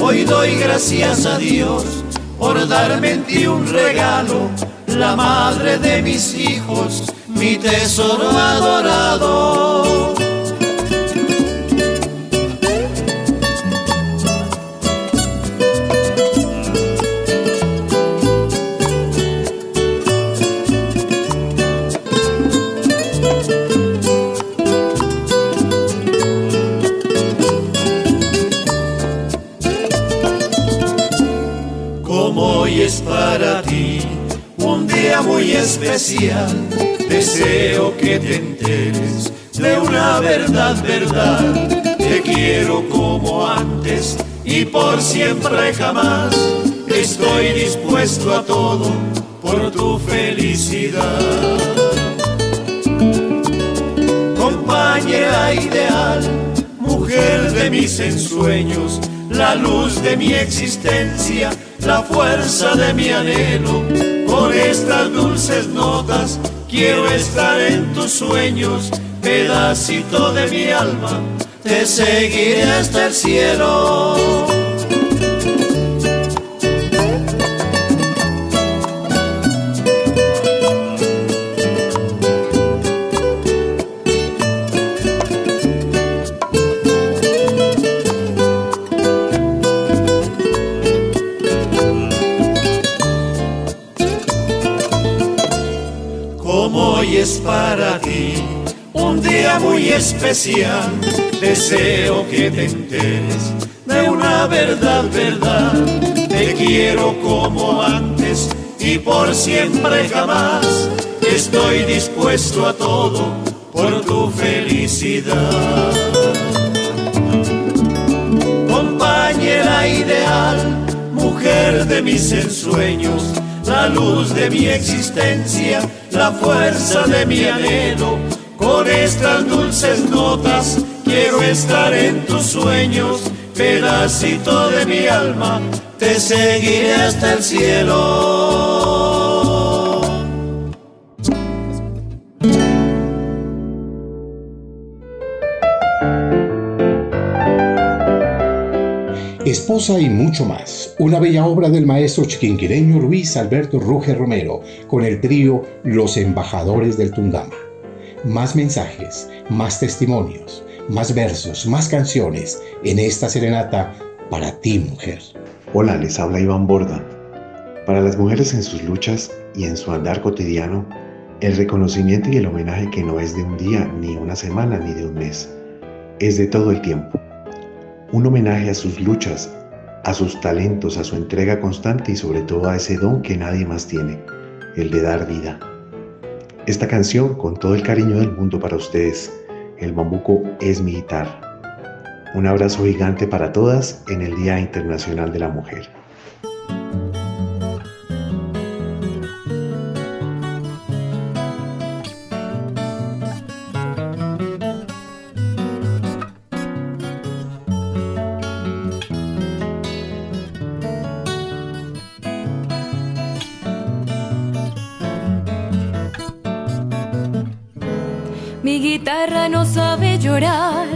Hoy doy gracias a Dios por darme en ti un regalo, la madre de mis hijos, mi tesoro adorado. Para ti un día muy especial, deseo que te enteres de una verdad, verdad. Te quiero como antes y por siempre jamás. Estoy dispuesto a todo por tu felicidad. Compañera ideal, mujer de mis ensueños, la luz de mi existencia, la fuerza de mi anhelo. Con estas dulces notas quiero estar en tus sueños, pedacito de mi alma, te seguiré hasta el cielo. Para ti un día muy especial, deseo que te enteres de una verdad, verdad. Te quiero como antes y por siempre jamás. Estoy dispuesto a todo por tu felicidad. Compañera ideal, mujer de mis ensueños, la luz de mi existencia, la fuerza de mi anhelo. Con estas dulces notas quiero estar en tus sueños, pedacito de mi alma, te seguiré hasta el cielo. Esposa y mucho más. Una bella obra del maestro chiquinquireño Luis Alberto Ruge Romero con el trío Los Embajadores del Tundama. Más mensajes, más testimonios, más versos, más canciones en esta serenata para ti, mujer. Hola, les habla Iván Borda. Para las mujeres en sus luchas y en su andar cotidiano, el reconocimiento y el homenaje que no es de un día, ni una semana, ni de un mes, es de todo el tiempo. Un homenaje a sus luchas, a sus talentos, a su entrega constante y sobre todo a ese don que nadie más tiene, el de dar vida. Esta canción, con todo el cariño del mundo para ustedes, el bambuco es mi guitarra. Un abrazo gigante para todas en el Día Internacional de la Mujer. Llorar,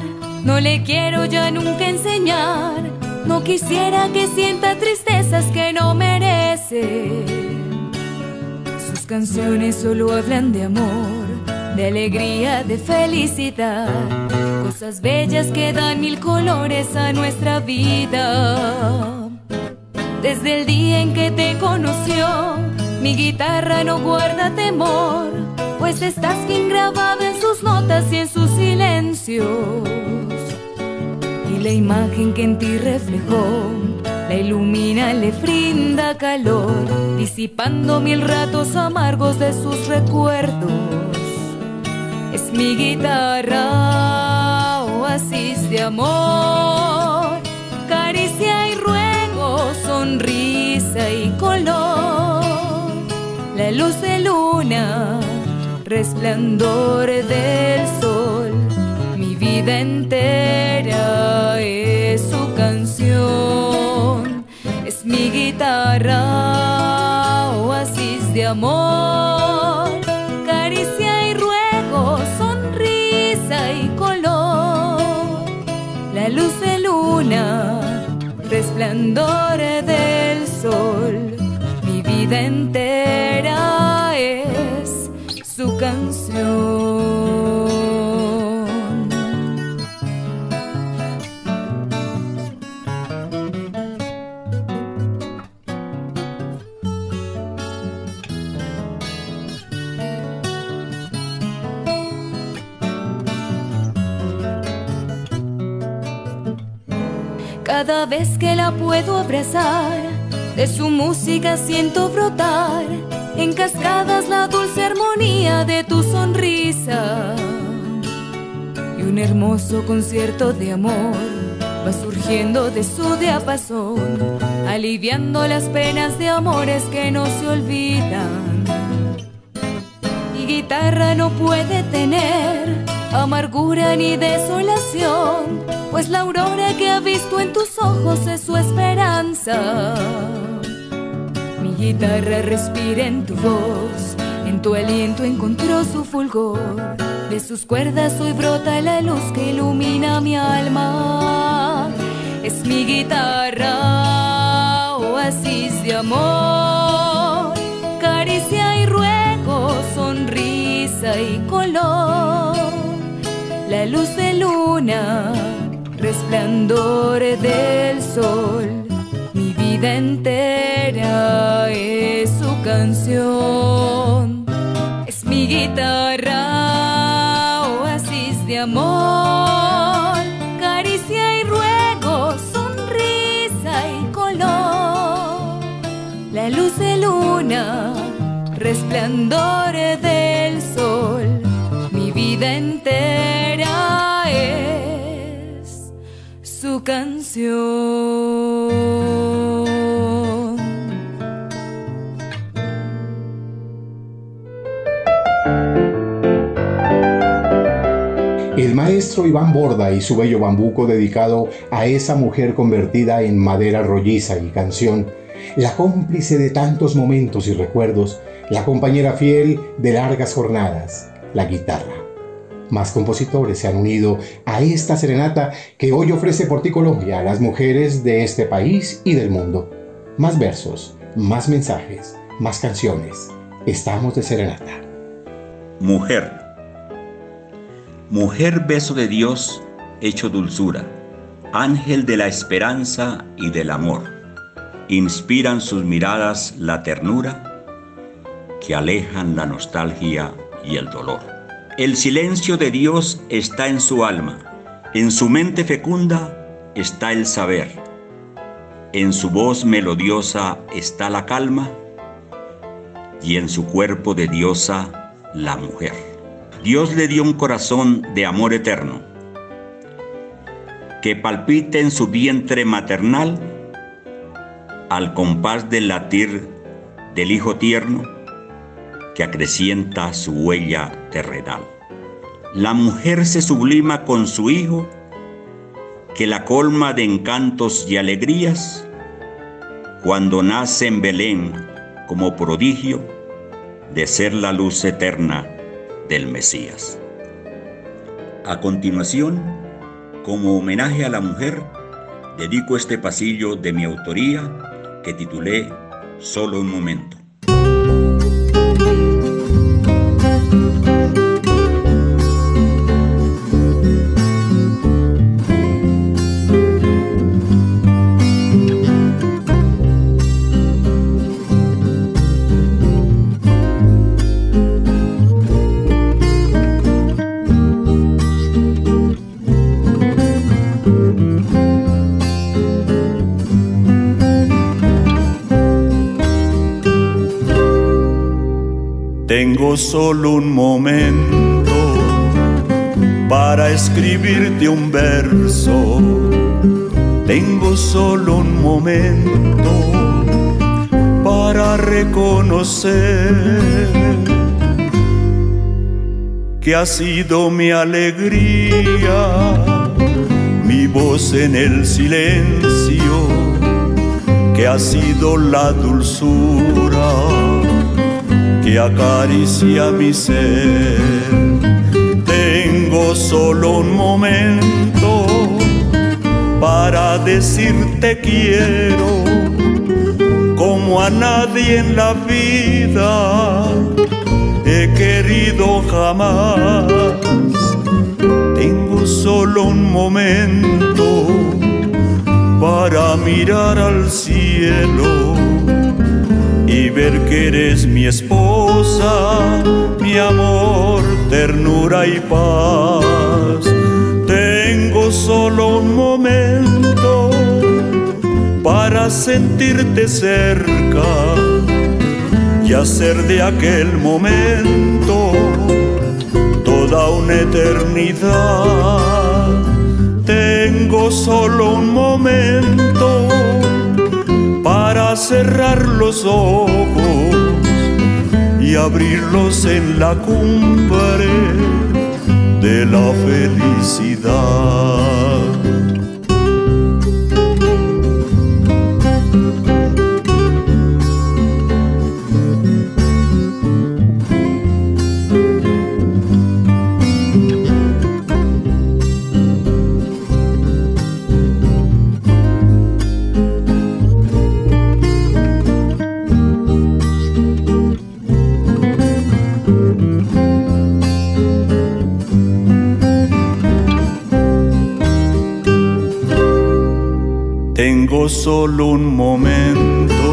no le quiero ya nunca enseñar. No quisiera que sienta tristezas que no merece. Sus canciones solo hablan de amor, de alegría, de felicidad. Cosas bellas que dan mil colores a nuestra vida. Desde el día en que te conoció, mi guitarra no guarda temor, pues estás bien grabada sus notas y en sus silencios. Y la imagen que en ti reflejó, la ilumina, le brinda calor, disipando mil ratos amargos de sus recuerdos. Es mi guitarra, oasis de amor, caricia y ruego, sonrisa y color, la luz de luna, resplandor del sol, mi vida entera es su canción, es mi guitarra, oasis de amor, caricia y ruego, sonrisa y color, la luz de luna, resplandor del sol, mi vida entera Cada vez que la puedo abrazar, de su música siento brotar en cascadas la dulce armonía de tu sonrisa. Y un hermoso concierto de amor va surgiendo de su diapasón, aliviando las penas de amores que no se olvidan. Mi guitarra no puede tener amargura ni desolación, pues la aurora que ha visto en tus ojos es su esperanza. Guitarra respira en tu voz, en tu aliento encontró su fulgor. De sus cuerdas hoy brota la luz que ilumina mi alma. Es mi guitarra, oasis de amor, caricia y ruego, sonrisa y color. La luz de luna, resplandor del sol, vida entera es su canción. Es mi guitarra, oasis de amor, caricia y ruego, sonrisa y color. La luz de luna, resplandor del sol, mi vida entera canción. El maestro Iván Borda y su bello bambuco dedicado a esa mujer convertida en madera rolliza y canción, la cómplice de tantos momentos y recuerdos, la compañera fiel de largas jornadas, la guitarra. Más compositores se han unido a esta serenata que hoy ofrece por ti Colombia a las mujeres de este país y del mundo. Más versos, más mensajes, más canciones. Estamos de serenata. Mujer. Mujer beso de Dios hecho dulzura, ángel de la esperanza y del amor. inspiran sus miradas la ternura que alejan la nostalgia y el dolor. El silencio de Dios está en su alma, en su mente fecunda está el saber, en su voz melodiosa está la calma y en su cuerpo de diosa la mujer. Dios le dio un corazón de amor eterno que palpite en su vientre maternal al compás del latir del hijo tierno que acrecienta su huella terrenal. La mujer se sublima con su hijo que la colma de encantos y alegrías cuando nace en Belén como prodigio de ser la luz eterna del Mesías. A continuación, como homenaje a la mujer, dedico este pasillo de mi autoría que titulé Solo un momento. Tengo solo un momento para escribirte un verso. Tengo solo un momento para reconocer que ha sido mi alegría, mi voz en el silencio, que ha sido la dulzura que acaricia mi ser. Tengo solo un momento para decirte quiero, como a nadie en la vida he querido jamás. Tengo solo un momento para mirar al cielo ver que eres mi esposa, mi amor, ternura y paz. Tengo solo un momento para sentirte cerca y hacer de aquel momento toda una eternidad. Tengo solo un momento cerrar los ojos y abrirlos en la cumbre de la felicidad. Solo un momento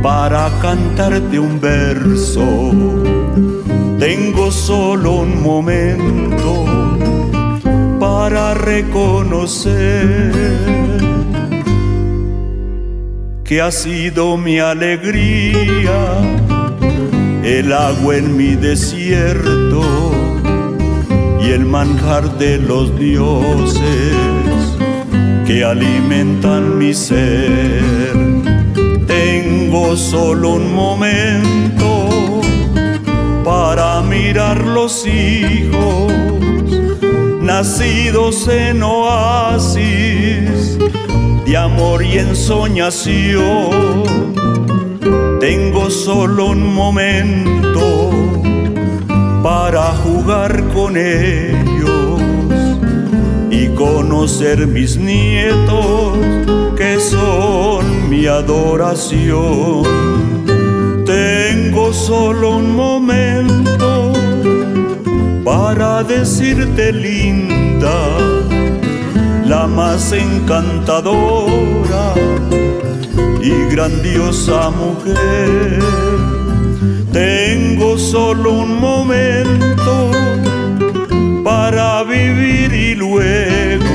para cantarte un verso. Tengo solo un momento para reconocer que ha sido mi alegría, el agua en mi desierto y el manjar de los dioses que alimentan mi ser. Tengo solo un momento para mirar los hijos nacidos en oasis de amor y ensoñación. Tengo solo un momento para jugar con y conocer mis nietos que son mi adoración. Tengo solo un momento para decirte linda, la más encantadora y grandiosa mujer. Tengo solo un momento para vivir y luego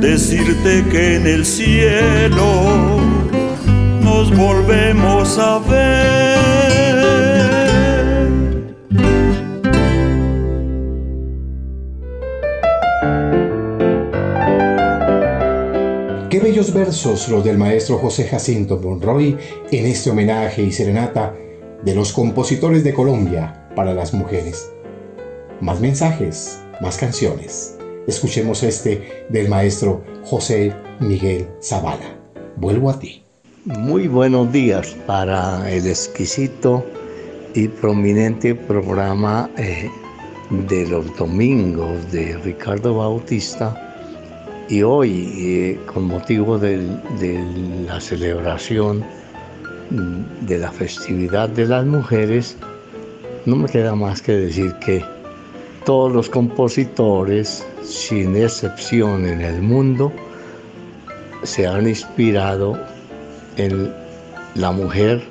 decirte que en el cielo nos volvemos a ver. Qué bellos versos los del maestro José Jacinto Monroy en este homenaje y serenata de los compositores de Colombia para las mujeres. Más mensajes, más canciones. Escuchemos este del maestro José Miguel Zavala. Vuelvo a ti. Muy buenos días para el exquisito y prominente programa eh, de los domingos de Ricardo Bautista y hoy, eh, con motivo de la celebración mm, de la festividad de las mujeres, no me queda más que decir que todos los compositores, sin excepción en el mundo, se han inspirado en la mujer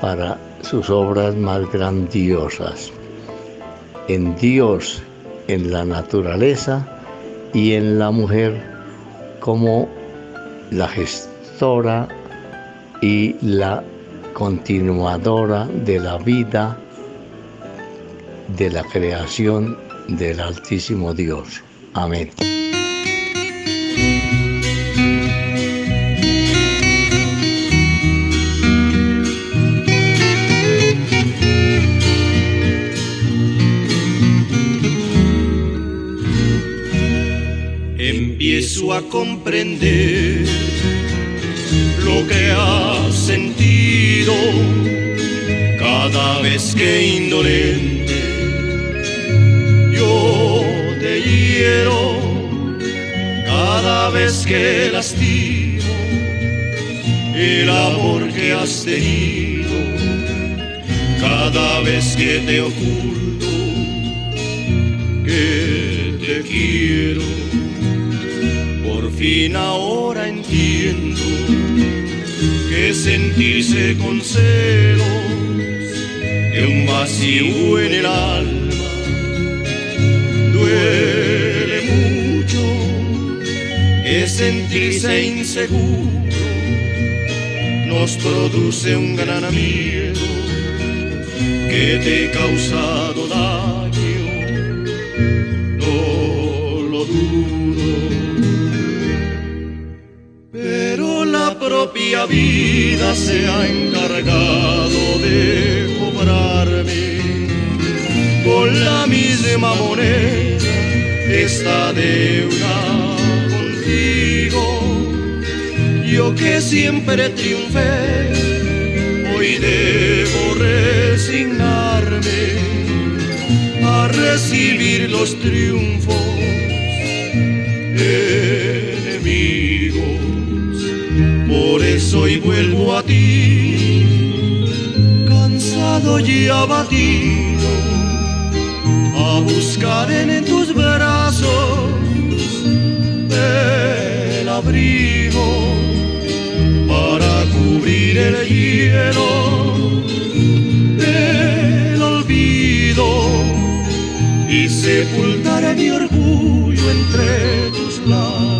para sus obras más grandiosas, en Dios, en la naturaleza, y en la mujer como la gestora y la continuadora de la vida, de la creación del Altísimo Dios. Amén. empiezo a comprender lo que has sentido cada vez que indolente te hiero, cada vez que lastimo el amor que has tenido, cada vez que te oculto que te quiero fin ahora entiendo que sentirse con celos de un vacío en el alma duele sentirse inseguro nos produce un gran miedo que te he causado daño, no lo dudo. propia vida se ha encargado de cobrarme con la misma moneda esta deuda Yo que siempre triunfé, hoy debo resignarme a recibir los triunfos Por eso hoy vuelvo a ti, cansado y abatido, a buscar en tus brazos el abrigo para cubrir el hielo del olvido y sepultar mi orgullo entre tus labios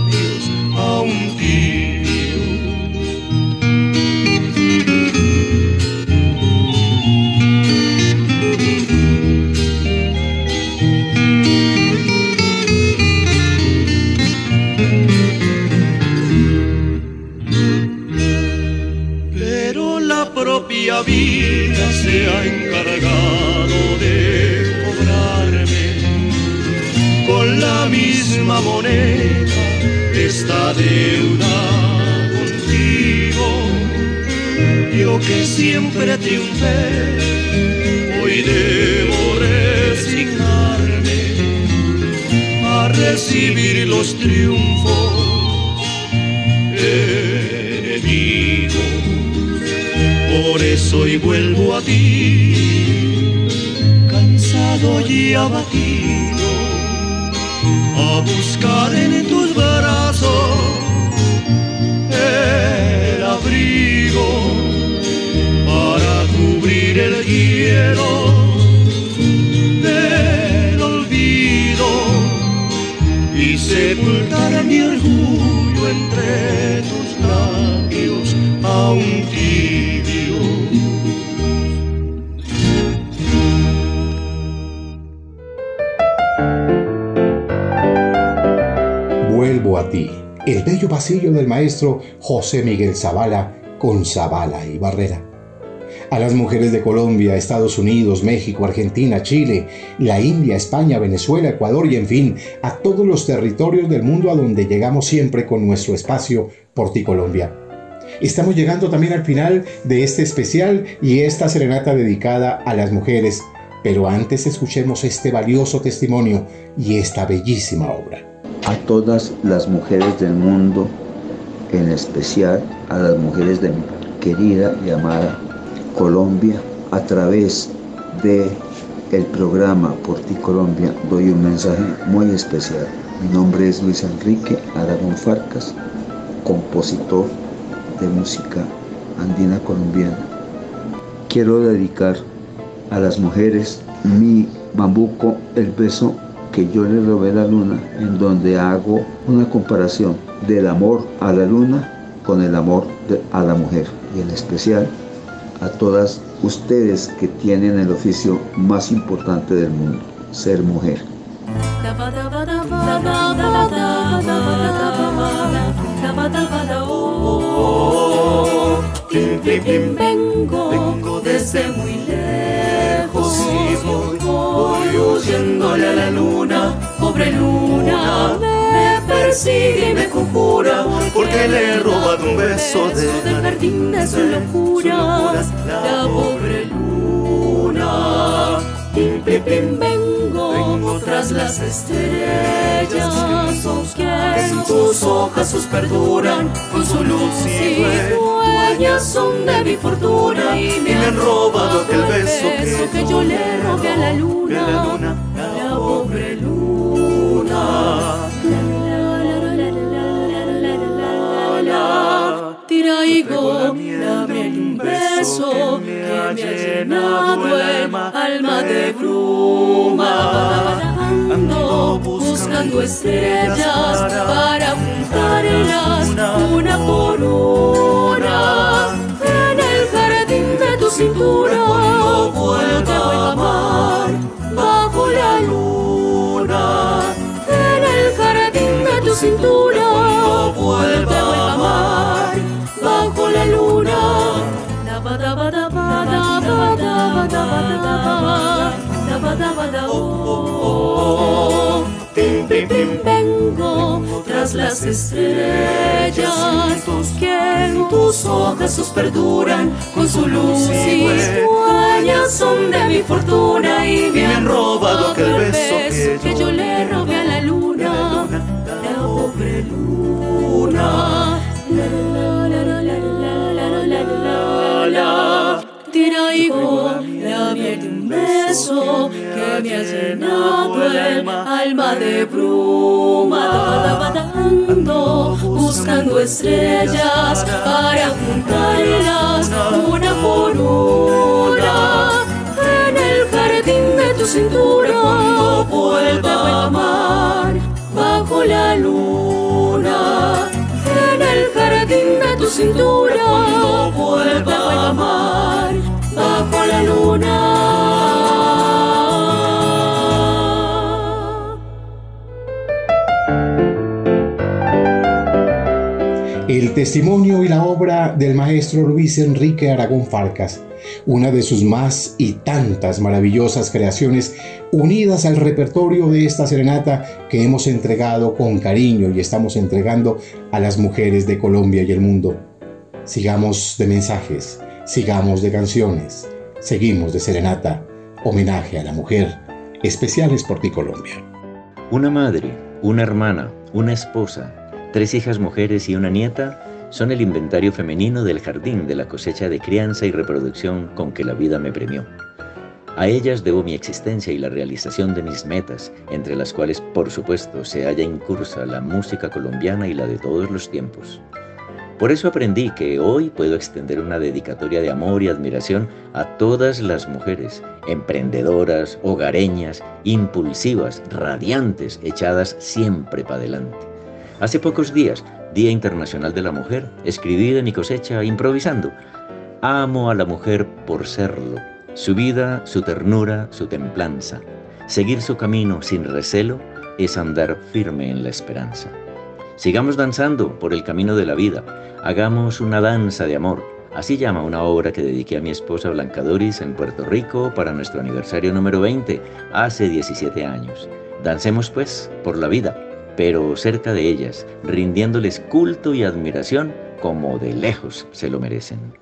se ha encargado de cobrarme con la misma moneda esta deuda contigo. Yo que siempre triunfé, hoy debo resignarme a recibir los triunfos por eso hoy vuelvo a ti, cansado y abatido, a buscar en tus brazos el abrigo para cubrir el hielo del olvido y sepultar mi orgullo entre tus labios aún tibios. El bello pasillo del maestro José Miguel Zavala con Zavala y Barrera. A las mujeres de Colombia, Estados Unidos, México, Argentina, Chile, la India, España, Venezuela, Ecuador y en fin, a todos los territorios del mundo a donde llegamos siempre con nuestro espacio Colombia. Estamos llegando también al final de este especial y esta serenata dedicada a las mujeres, pero antes escuchemos este valioso testimonio y esta bellísima obra a todas las mujeres del mundo, en especial a las mujeres de mi querida y amada Colombia, a través de el programa Por ti Colombia doy un mensaje muy especial. Mi nombre es Luis Enrique Aragón Farcas, compositor de música andina colombiana. Quiero dedicar a las mujeres mi bambuco, el beso que yo le robé la luna, en donde hago una comparación del amor a la luna con el amor a la mujer, y en especial a todas ustedes que tienen el oficio más importante del mundo, ser mujer. Vengo desde muy voy huyéndole a la luna, pobre luna. Me persigue y me conjura porque le he robado un beso del jardín de su locura. La pobre luna. Pim, pim, pim, vengo, vengo tras las estrellas que en tus hojas sus perduran con su luz y dueñas son de mi fortuna y me han robado aquel beso que, yo le robé a la luna, la pobre luna. Traigo la un beso que me ha llenado el alma de bruma. Ando buscando estrellas para juntarlas una por una. En el jardín de tu cintura vuelvo a amar bajo la luna. En el jardín de tu cintura vuelvo a amar bajo la luna. Vengo tras las estrellas que en tus hojas sus perduran con su luz y huellas son de mi fortuna y me han robado aquel beso que yo le robé a la luna, la pobre luna. Traigo la miel de un beso que me ha llenado el alma de bruma. Ando buscando estrellas para juntarlas una por una. En el jardín de tu cintura vuelvo a amar bajo la luna. En el jardín de tu cintura vuelvo a amar bajo la luna. Testimonio y la obra del maestro Luis Enrique Aragón Farcas, una de sus más y tantas maravillosas creaciones unidas al repertorio de esta serenata que hemos entregado con cariño y estamos entregando a las mujeres de Colombia y el mundo. Sigamos de mensajes, sigamos de canciones, seguimos de serenata, homenaje a la mujer, especiales por ti Colombia. Una madre, una hermana, una esposa, tres hijas mujeres y una nieta son el inventario femenino del jardín de la cosecha de crianza y reproducción con que la vida me premió. A ellas debo mi existencia y la realización de mis metas, entre las cuales, por supuesto, se halla incursa la música colombiana y la de todos los tiempos. Por eso aprendí que hoy puedo extender una dedicatoria de amor y admiración a todas las mujeres, emprendedoras, hogareñas, impulsivas, radiantes, echadas siempre para adelante. Hace pocos días, Día Internacional de la Mujer, escribí de mi cosecha improvisando. Amo a la mujer por serlo, su vida, su ternura, su templanza. Seguir su camino sin recelo es andar firme en la esperanza. Sigamos danzando por el camino de la vida. Hagamos una danza de amor. Así llama una obra que dediqué a mi esposa Blanca Doris en Puerto Rico para nuestro aniversario número 20, hace 17 años. Dancemos pues por la vida, pero cerca de ellas, rindiéndoles culto y admiración como de lejos se lo merecen.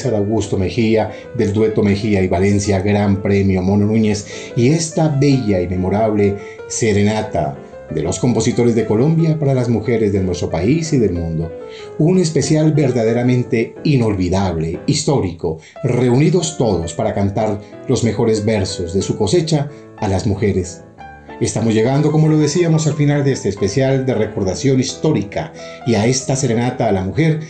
César Augusto Mejía, del dueto Mejía y Valencia, Gran Premio Mono Núñez, y esta bella y memorable serenata de los compositores de Colombia para las mujeres de nuestro país y del mundo. Un especial verdaderamente inolvidable, histórico, reunidos todos para cantar los mejores versos de su cosecha a las mujeres Estamos llegando, como lo decíamos, al final de este especial de recordación histórica y a esta serenata a la mujer.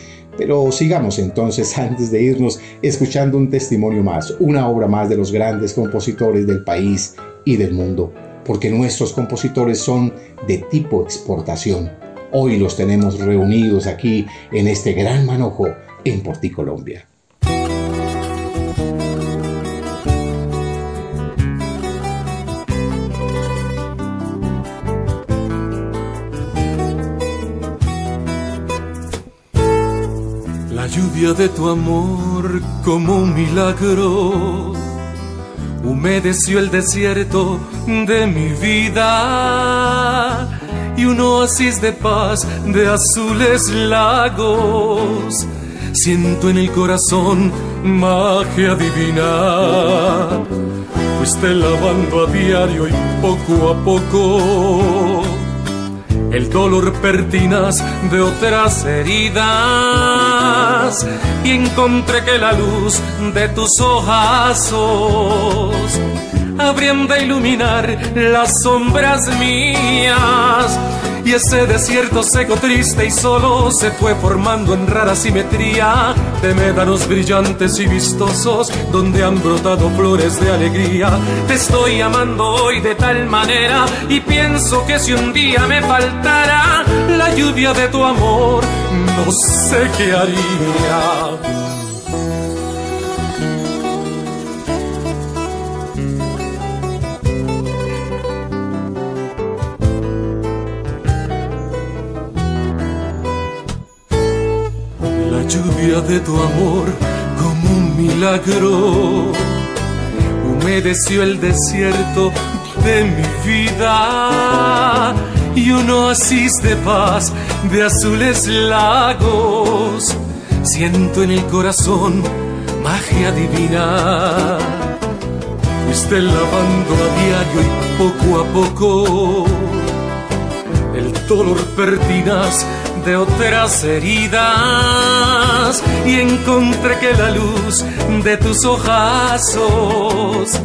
Pero sigamos entonces, <laughs> antes de irnos, escuchando un testimonio más, una obra más de los grandes compositores del país y del mundo, porque nuestros compositores son de tipo exportación. Hoy los tenemos reunidos aquí en este gran manojo en Porticolombia. La de tu amor como un milagro humedeció el desierto de mi vida y un oasis de paz de azules lagos. Siento en el corazón magia divina. Fuiste lavando a diario y poco a poco el dolor pertinas de otras heridas. Y encontré que la luz de tus ojazos habrían de iluminar las sombras mías. Y ese desierto seco, triste y solo se fue formando en rara simetría de médanos brillantes y vistosos donde han brotado flores de alegría. Te estoy amando hoy de tal manera y pienso que si un día me faltara la lluvia de tu amor, no sé qué haría. Lluvia de tu amor como un milagro. Humedeció el desierto de mi vida y un oasis de paz de azules lagos. Siento en el corazón magia divina. Fuiste lavando a diario y poco a poco el dolor pertinaz de otras heridas y encontré que la luz de tus ojazos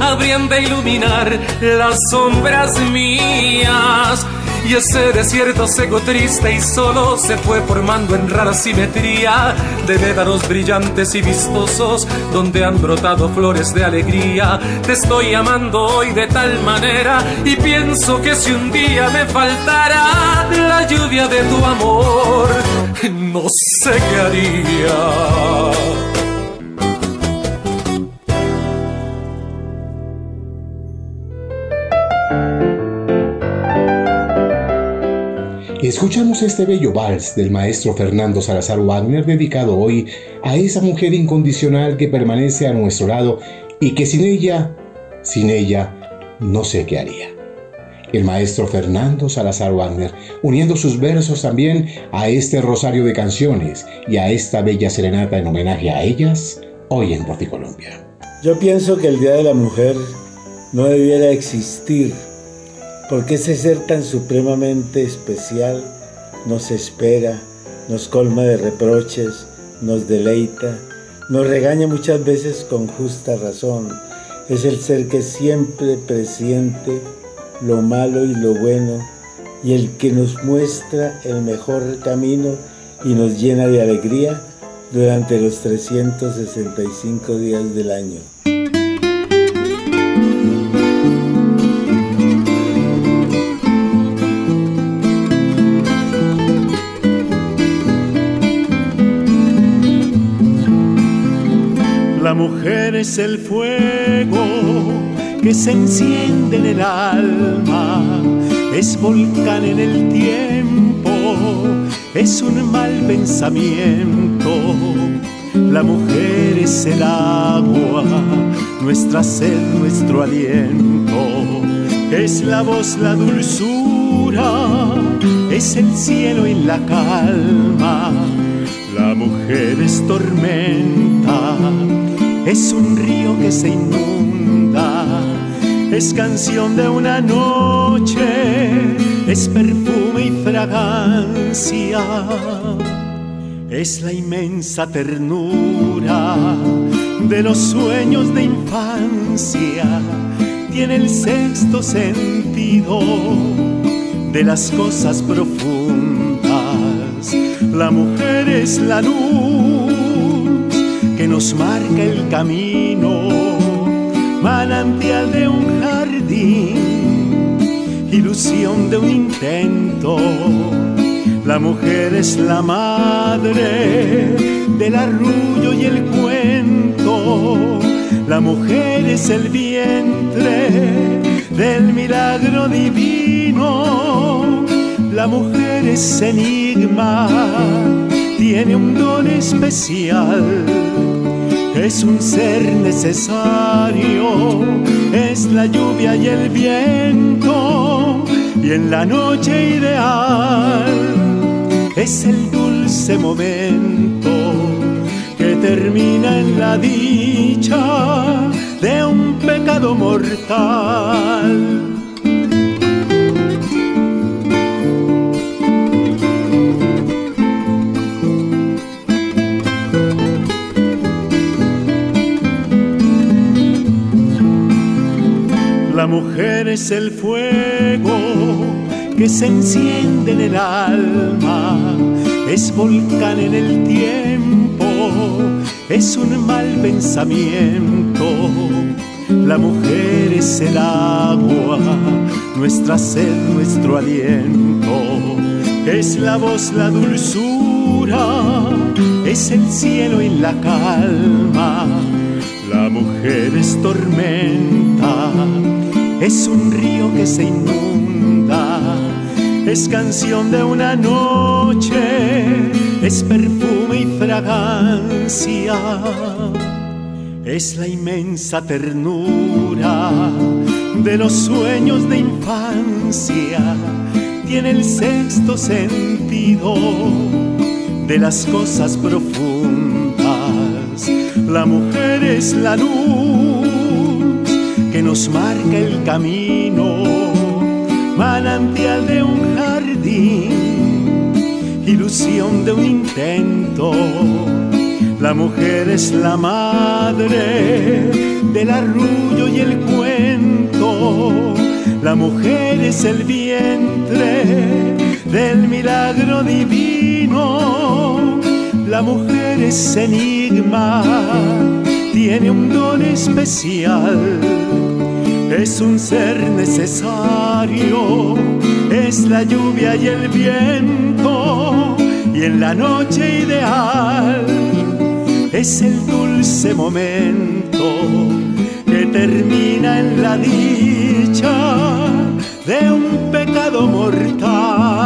habrían de iluminar las sombras mías y ese desierto seco, triste y solo se fue formando en rara simetría de médanos brillantes y vistosos donde han brotado flores de alegría. Te estoy amando hoy de tal manera y pienso que si un día me faltara la lluvia de tu amor, <laughs> no sé qué haría. Escuchamos este bello vals del maestro Fernando Salazar Wagner dedicado hoy a esa mujer incondicional que permanece a nuestro lado y que sin ella, sin ella, no sé qué haría. El maestro Fernando Salazar Wagner, uniendo sus versos también a este rosario de canciones y a esta bella serenata en homenaje a ellas, hoy en Colombia. Yo pienso que el Día de la Mujer no debiera existir porque ese ser tan supremamente especial nos espera, nos colma de reproches, nos deleita, nos regaña muchas veces con justa razón. Es el ser que siempre presiente lo malo y lo bueno y el que nos muestra el mejor camino y nos llena de alegría durante los 365 días del año. Mujer es el fuego que se enciende en el alma, es volcán en el tiempo, es un mal pensamiento. La mujer es el agua, nuestra sed, nuestro aliento, es la voz, la dulzura, es el cielo y la calma. La mujer es tormenta es un río que se inunda, es canción de una noche, es perfume y fragancia, es la inmensa ternura de los sueños de infancia, tiene el sexto sentido de las cosas profundas, la mujer es la luz nos marca el camino, manantial de un jardín, ilusión de un intento. La mujer es la madre del arrullo y el cuento. La mujer es el vientre del milagro divino. La mujer es enigma, tiene un don especial es un ser necesario, es la lluvia y el viento, y en la noche ideal es el dulce momento que termina en la dicha de un pecado mortal. La mujer es el fuego que se enciende en el alma, es volcán en el tiempo, es un mal pensamiento. La mujer es el agua, nuestra sed, nuestro aliento, es la voz, la dulzura, es el cielo y la calma. La mujer es tormenta es un río que se inunda, es canción de una noche, es perfume y fragancia, es la inmensa ternura de los sueños de infancia, tiene el sexto sentido de las cosas profundas, la mujer es la luz nos marca el camino, manantial de un jardín, ilusión de un intento. La mujer es la madre del arrullo y el cuento. La mujer es el vientre del milagro divino. La mujer es enigma, tiene un don especial es un ser necesario, es la lluvia y el viento, y en la noche ideal es el dulce momento que termina en la dicha de un pecado mortal.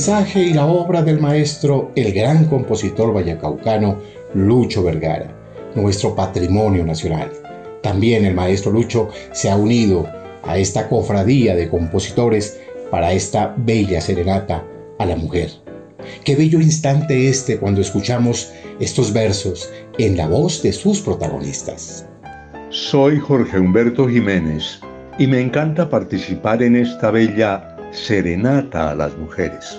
Mensaje y la obra del maestro, el gran compositor vallacaucano Lucho Vergara, nuestro patrimonio nacional. También el maestro Lucho se ha unido a esta cofradía de compositores para esta bella serenata a la mujer. Qué bello instante este cuando escuchamos estos versos en la voz de sus protagonistas. Soy Jorge Humberto Jiménez y me encanta participar en esta bella serenata a las mujeres.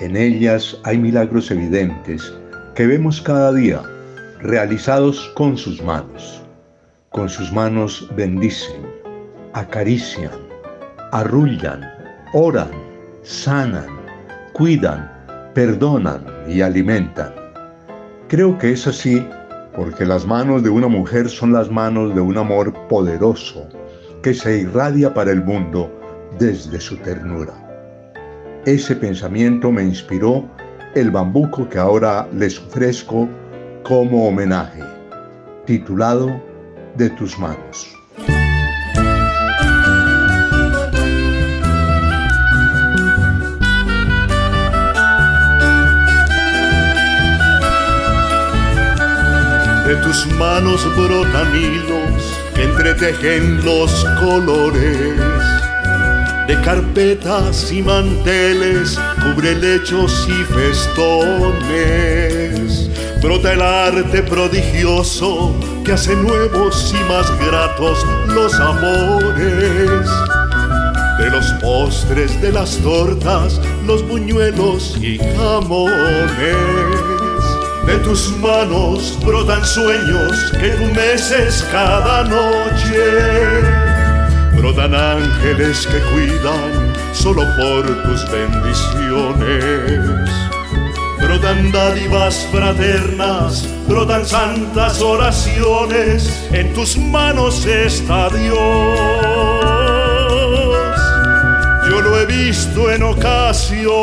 En ellas hay milagros evidentes que vemos cada día, realizados con sus manos. Con sus manos bendicen, acarician, arrullan, oran, sanan, cuidan, perdonan y alimentan. Creo que es así porque las manos de una mujer son las manos de un amor poderoso que se irradia para el mundo desde su ternura. Ese pensamiento me inspiró el bambuco que ahora les ofrezco como homenaje, titulado De tus manos. De tus manos brotan hilos que entretejen los colores de carpetas y manteles, cubre lechos y festones. Brota el arte prodigioso que hace nuevos y más gratos los amores. De los postres, de las tortas, los buñuelos y jamones. De tus manos brotan sueños que enmeces cada noche brotan ángeles que cuidan solo por tus bendiciones. Brotan dádivas fraternas, brotan santas oraciones, en tus manos está Dios. Yo lo he visto en ocasiones.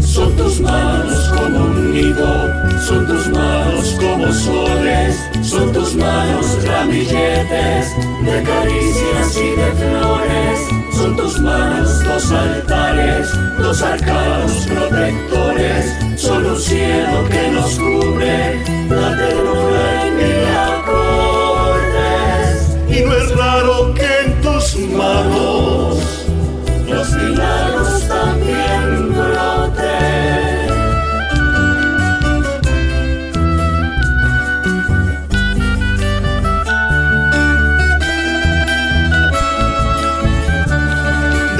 Son tus manos como son tus manos como soles, son tus manos ramilletes de caricias y de flores. Son tus manos dos altares, dos arcanos protectores. Son un cielo que nos cubre, la ternura en mil acordes. Y no es raro que en tus manos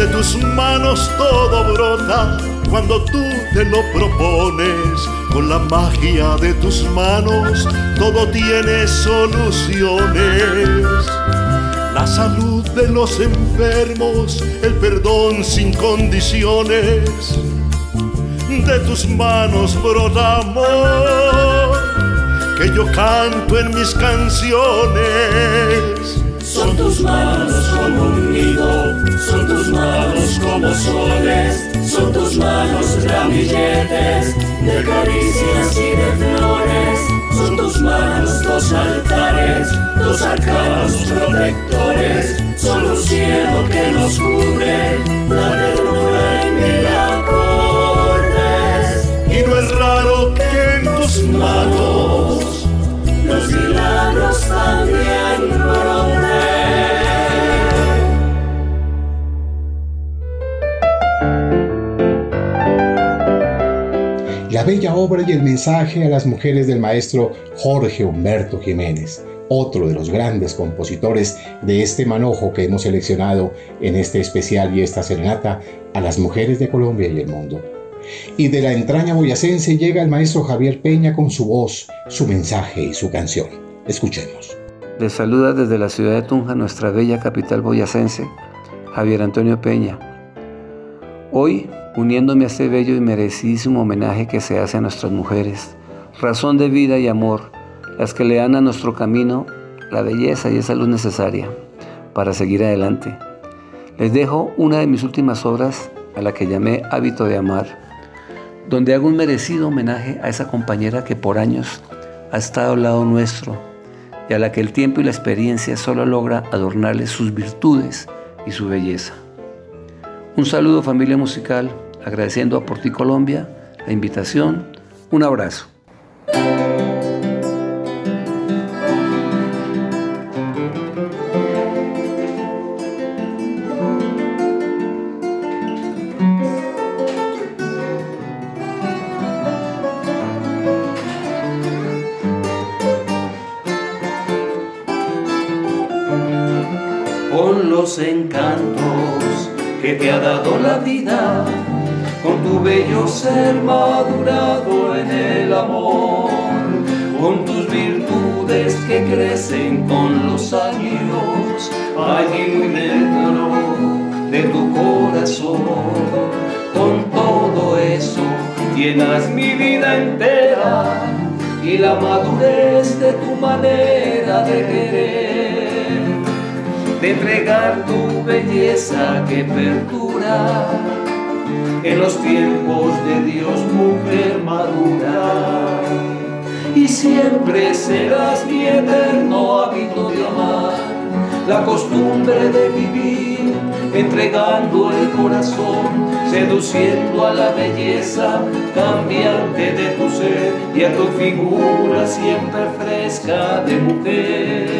de tus manos todo brota cuando tú te lo propones. Con la magia de tus manos todo tiene soluciones. La salud de los enfermos, el perdón sin condiciones. De tus manos brota amor que yo canto en mis canciones. Son tus manos como un nido, son tus manos como soles, son tus manos ramilletes de caricias y de flores, son tus manos dos altares, dos arcanos protectores, son un cielo que nos cubre, la ternura en mil acordes. Y no es raro que en tus manos los milagros también bella obra y el mensaje a las mujeres del maestro Jorge Humberto Jiménez, otro de los grandes compositores de este manojo que hemos seleccionado en este especial y esta serenata a las mujeres de Colombia y el mundo. Y de la entraña boyacense llega el maestro Javier Peña con su voz, su mensaje y su canción. Escuchemos. Les saluda desde la ciudad de Tunja, nuestra bella capital boyacense, Javier Antonio Peña. Hoy, uniéndome a este bello y merecidísimo homenaje que se hace a nuestras mujeres, razón de vida y amor, las que le dan a nuestro camino la belleza y esa luz necesaria para seguir adelante. Les dejo una de mis últimas obras a la que llamé Hábito de Amar, donde hago un merecido homenaje a esa compañera que por años ha estado al lado nuestro y a la que el tiempo y la experiencia solo logra adornarle sus virtudes y su belleza. Un saludo familia musical, agradeciendo a Por Ti Colombia la invitación. Un abrazo. La vida, con tu bello ser madurado en el amor, con tus virtudes que crecen con los años, allí muy dentro de tu corazón, con todo eso llenas mi vida entera y la madurez de tu manera de querer de entregar tu belleza que perdura en los tiempos de Dios, mujer madura. Y siempre serás mi eterno hábito de amar, la costumbre de vivir, entregando el corazón, seduciendo a la belleza cambiante de tu ser y a tu figura siempre fresca de mujer.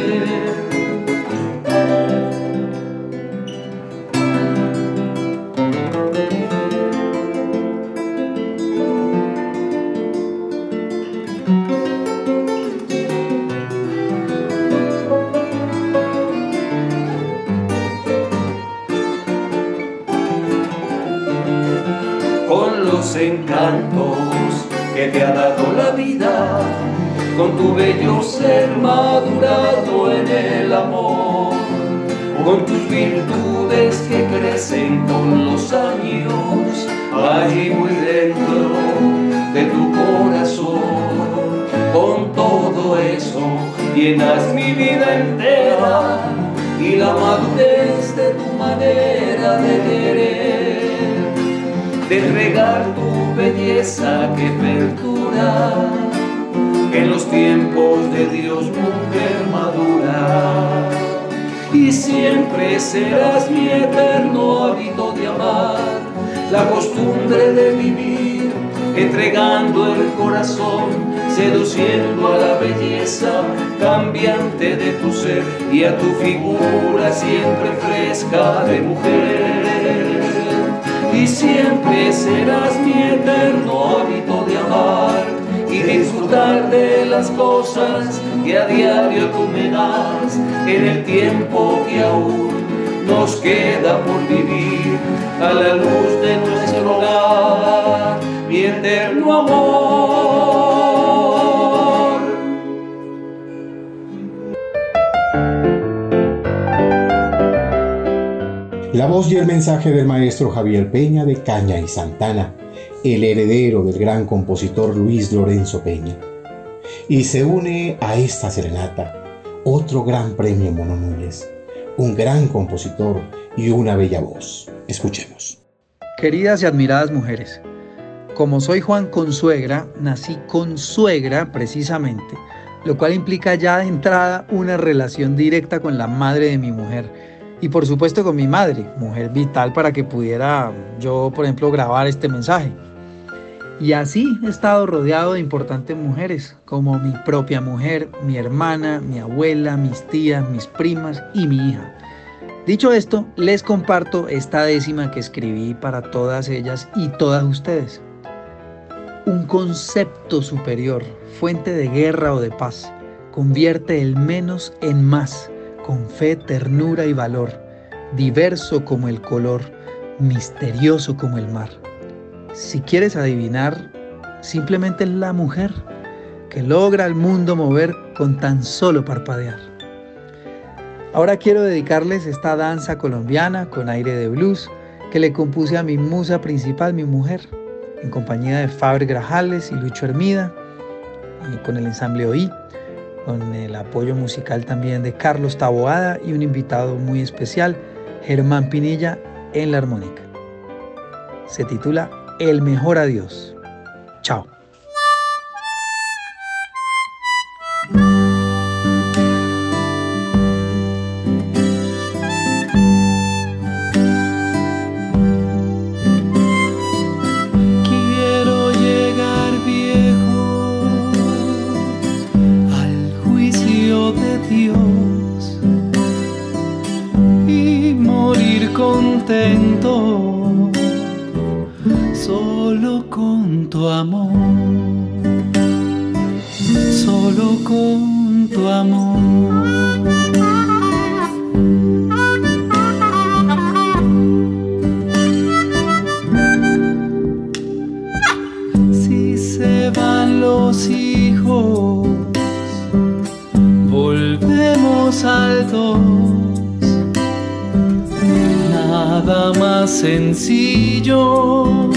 Encantos que te ha dado la vida, con tu bello ser madurado en el amor, con tus virtudes que crecen con los años, allí muy dentro de tu corazón, con todo eso llenas mi vida entera. Y la madurez de tu manera de querer. De entregar belleza que perdura en los tiempos de Dios, mujer madura. y siempre serás mi eterno hábito de amar, la costumbre de vivir, entregando el corazón, seduciendo a la belleza cambiante de tu ser y a tu figura siempre fresca de mujer. Y siempre serás mi eterno hábito de amar y disfrutar de las cosas que a diario tú me das en el tiempo que aún nos queda por vivir a la luz de nuestro hogar, mi eterno amor. Voz y el mensaje del maestro Javier Peña de Caña y Santana, el heredero del gran compositor Luis Lorenzo Peña. Y se une a esta serenata otro gran premio Mononules, un gran compositor y una bella voz. Escuchemos. Queridas y admiradas mujeres, como soy Juan Consuegra, nací con suegra precisamente, lo cual implica ya de entrada una relación directa con la madre de mi mujer y por supuesto con mi madre, mujer vital para que pudiera yo, por ejemplo, grabar este mensaje. Y así he estado rodeado de importantes mujeres, como mi propia mujer, mi hermana, mi abuela, mis tías, mis primas y mi hija. Dicho esto, les comparto esta décima que escribí para todas ellas y todas ustedes. Un concepto superior, fuente de guerra o de paz, convierte el menos en más, con fe, ternura y valor, diverso como el color, misterioso como el mar. Si quieres adivinar, simplemente es la mujer que logra al mundo mover con tan solo parpadear. Ahora quiero dedicarles esta danza colombiana con aire de blues que le compuse a mi musa principal, mi mujer, en compañía de Faber Grajales y Lucho Hermida, y con el ensamble OI, con el apoyo musical también de Carlos Taboada y un invitado muy especial, Germán Pinilla, en la armónica. Se titula El mejor adiós. Chao. Solo con tu amor, solo con tu amor. Si se van los hijos, volvemos al dos. Nada más sencillo,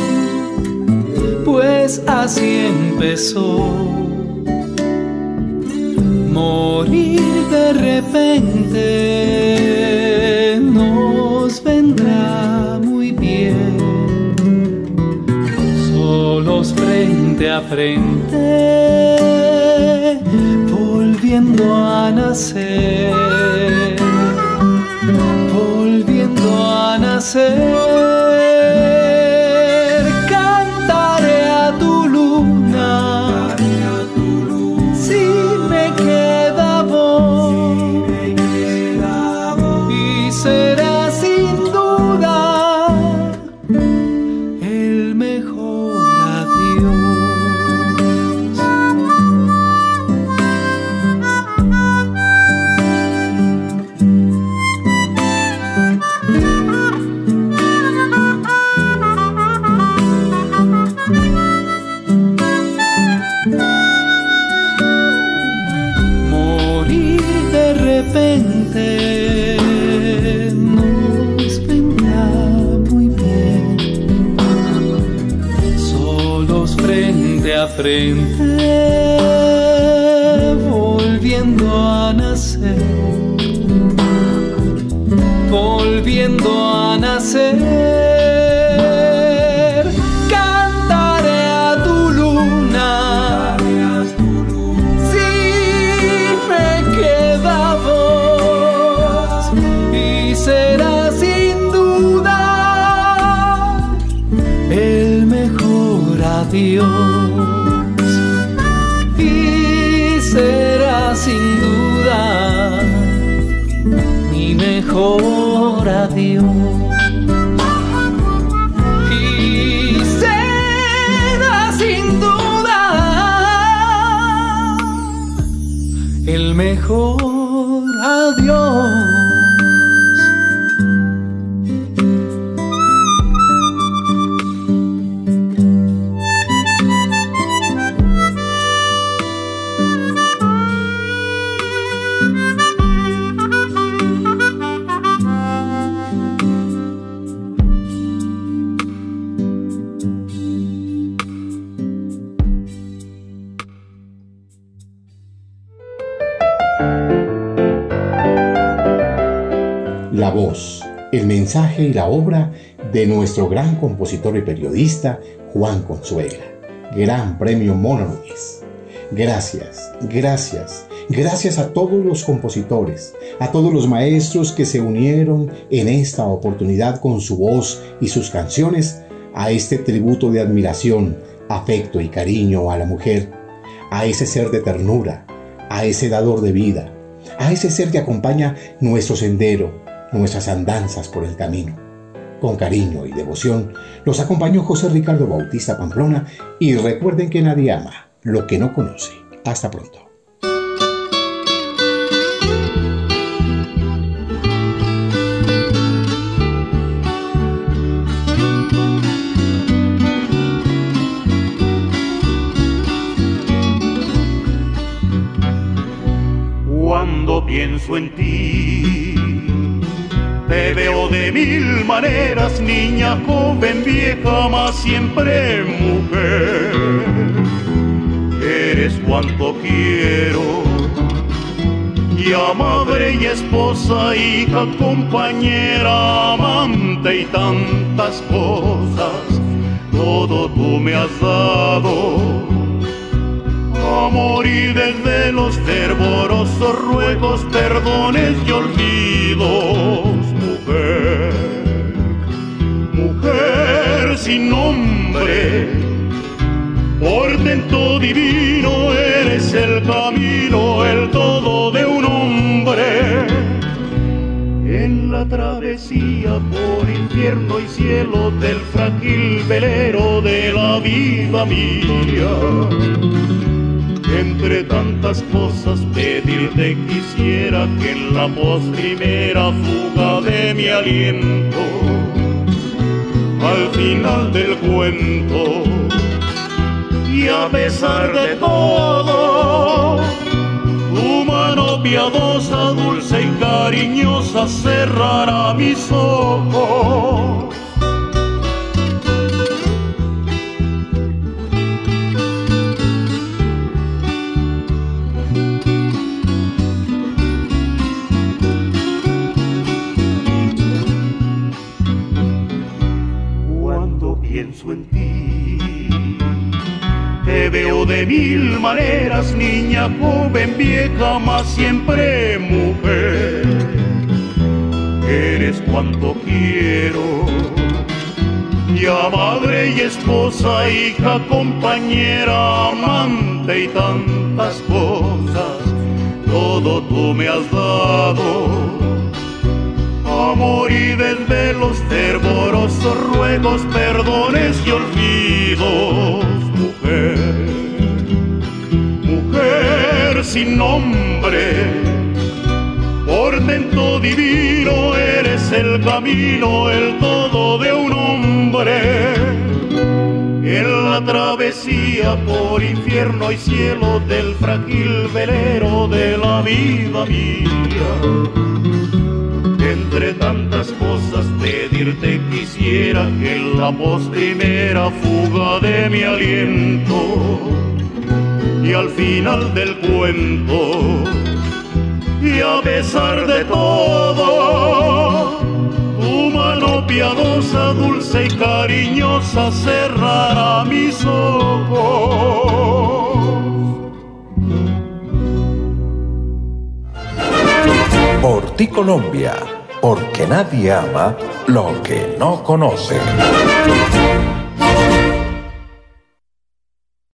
pues así empezó. Morir de repente nos vendrá muy bien solos frente a frente, volviendo a nacer, volviendo a nacer. Y la obra de nuestro gran compositor y periodista Juan Consuegra. Gran Premio Monoluis. Gracias, gracias, gracias a todos los compositores, a todos los maestros que se unieron en esta oportunidad con su voz y sus canciones a este tributo de admiración, afecto y cariño a la mujer, a ese ser de ternura, a ese dador de vida, a ese ser que acompaña nuestro sendero, nuestras andanzas por el camino. Con cariño y devoción los acompañó José Ricardo Bautista Pamplona y recuerden que nadie ama lo que no conoce. Hasta pronto. Pienso en ti, de mil maneras, niña, joven, vieja, más siempre mujer. Eres cuanto quiero, ya madre y esposa, hija, compañera, amante y tantas cosas, todo tú me has dado. Amor y desde los fervorosos ruegos, perdones y olvidos, mujer, sin nombre, portento divino, eres el camino, el todo de un hombre. En la travesía por infierno y cielo del frágil velero de la vida mía entre tantas cosas pedirte quisiera que en la primera fuga de mi aliento, al final del cuento, y a pesar de todo, tu mano piadosa, dulce y cariñosa cerrará mis ojos. Veo de mil maneras, niña, joven, vieja, más siempre mujer. Eres cuanto quiero, ya madre y esposa, hija, compañera, amante y tantas cosas, todo tú me has dado. Amor y desvelos, fervorosos ruegos, perdones y olvidos, mujer, sin nombre, portento divino, eres el camino, el todo de un hombre. En la travesía por infierno y cielo del frágil velero de la vida mía entre tantas cosas pedirte quisiera que la primera fuga de mi aliento y al final del cuento y a pesar de todo tu mano piadosa, dulce y cariñosa cerrará mis ojos. Por ti Colombia, porque nadie ama lo que no conoce.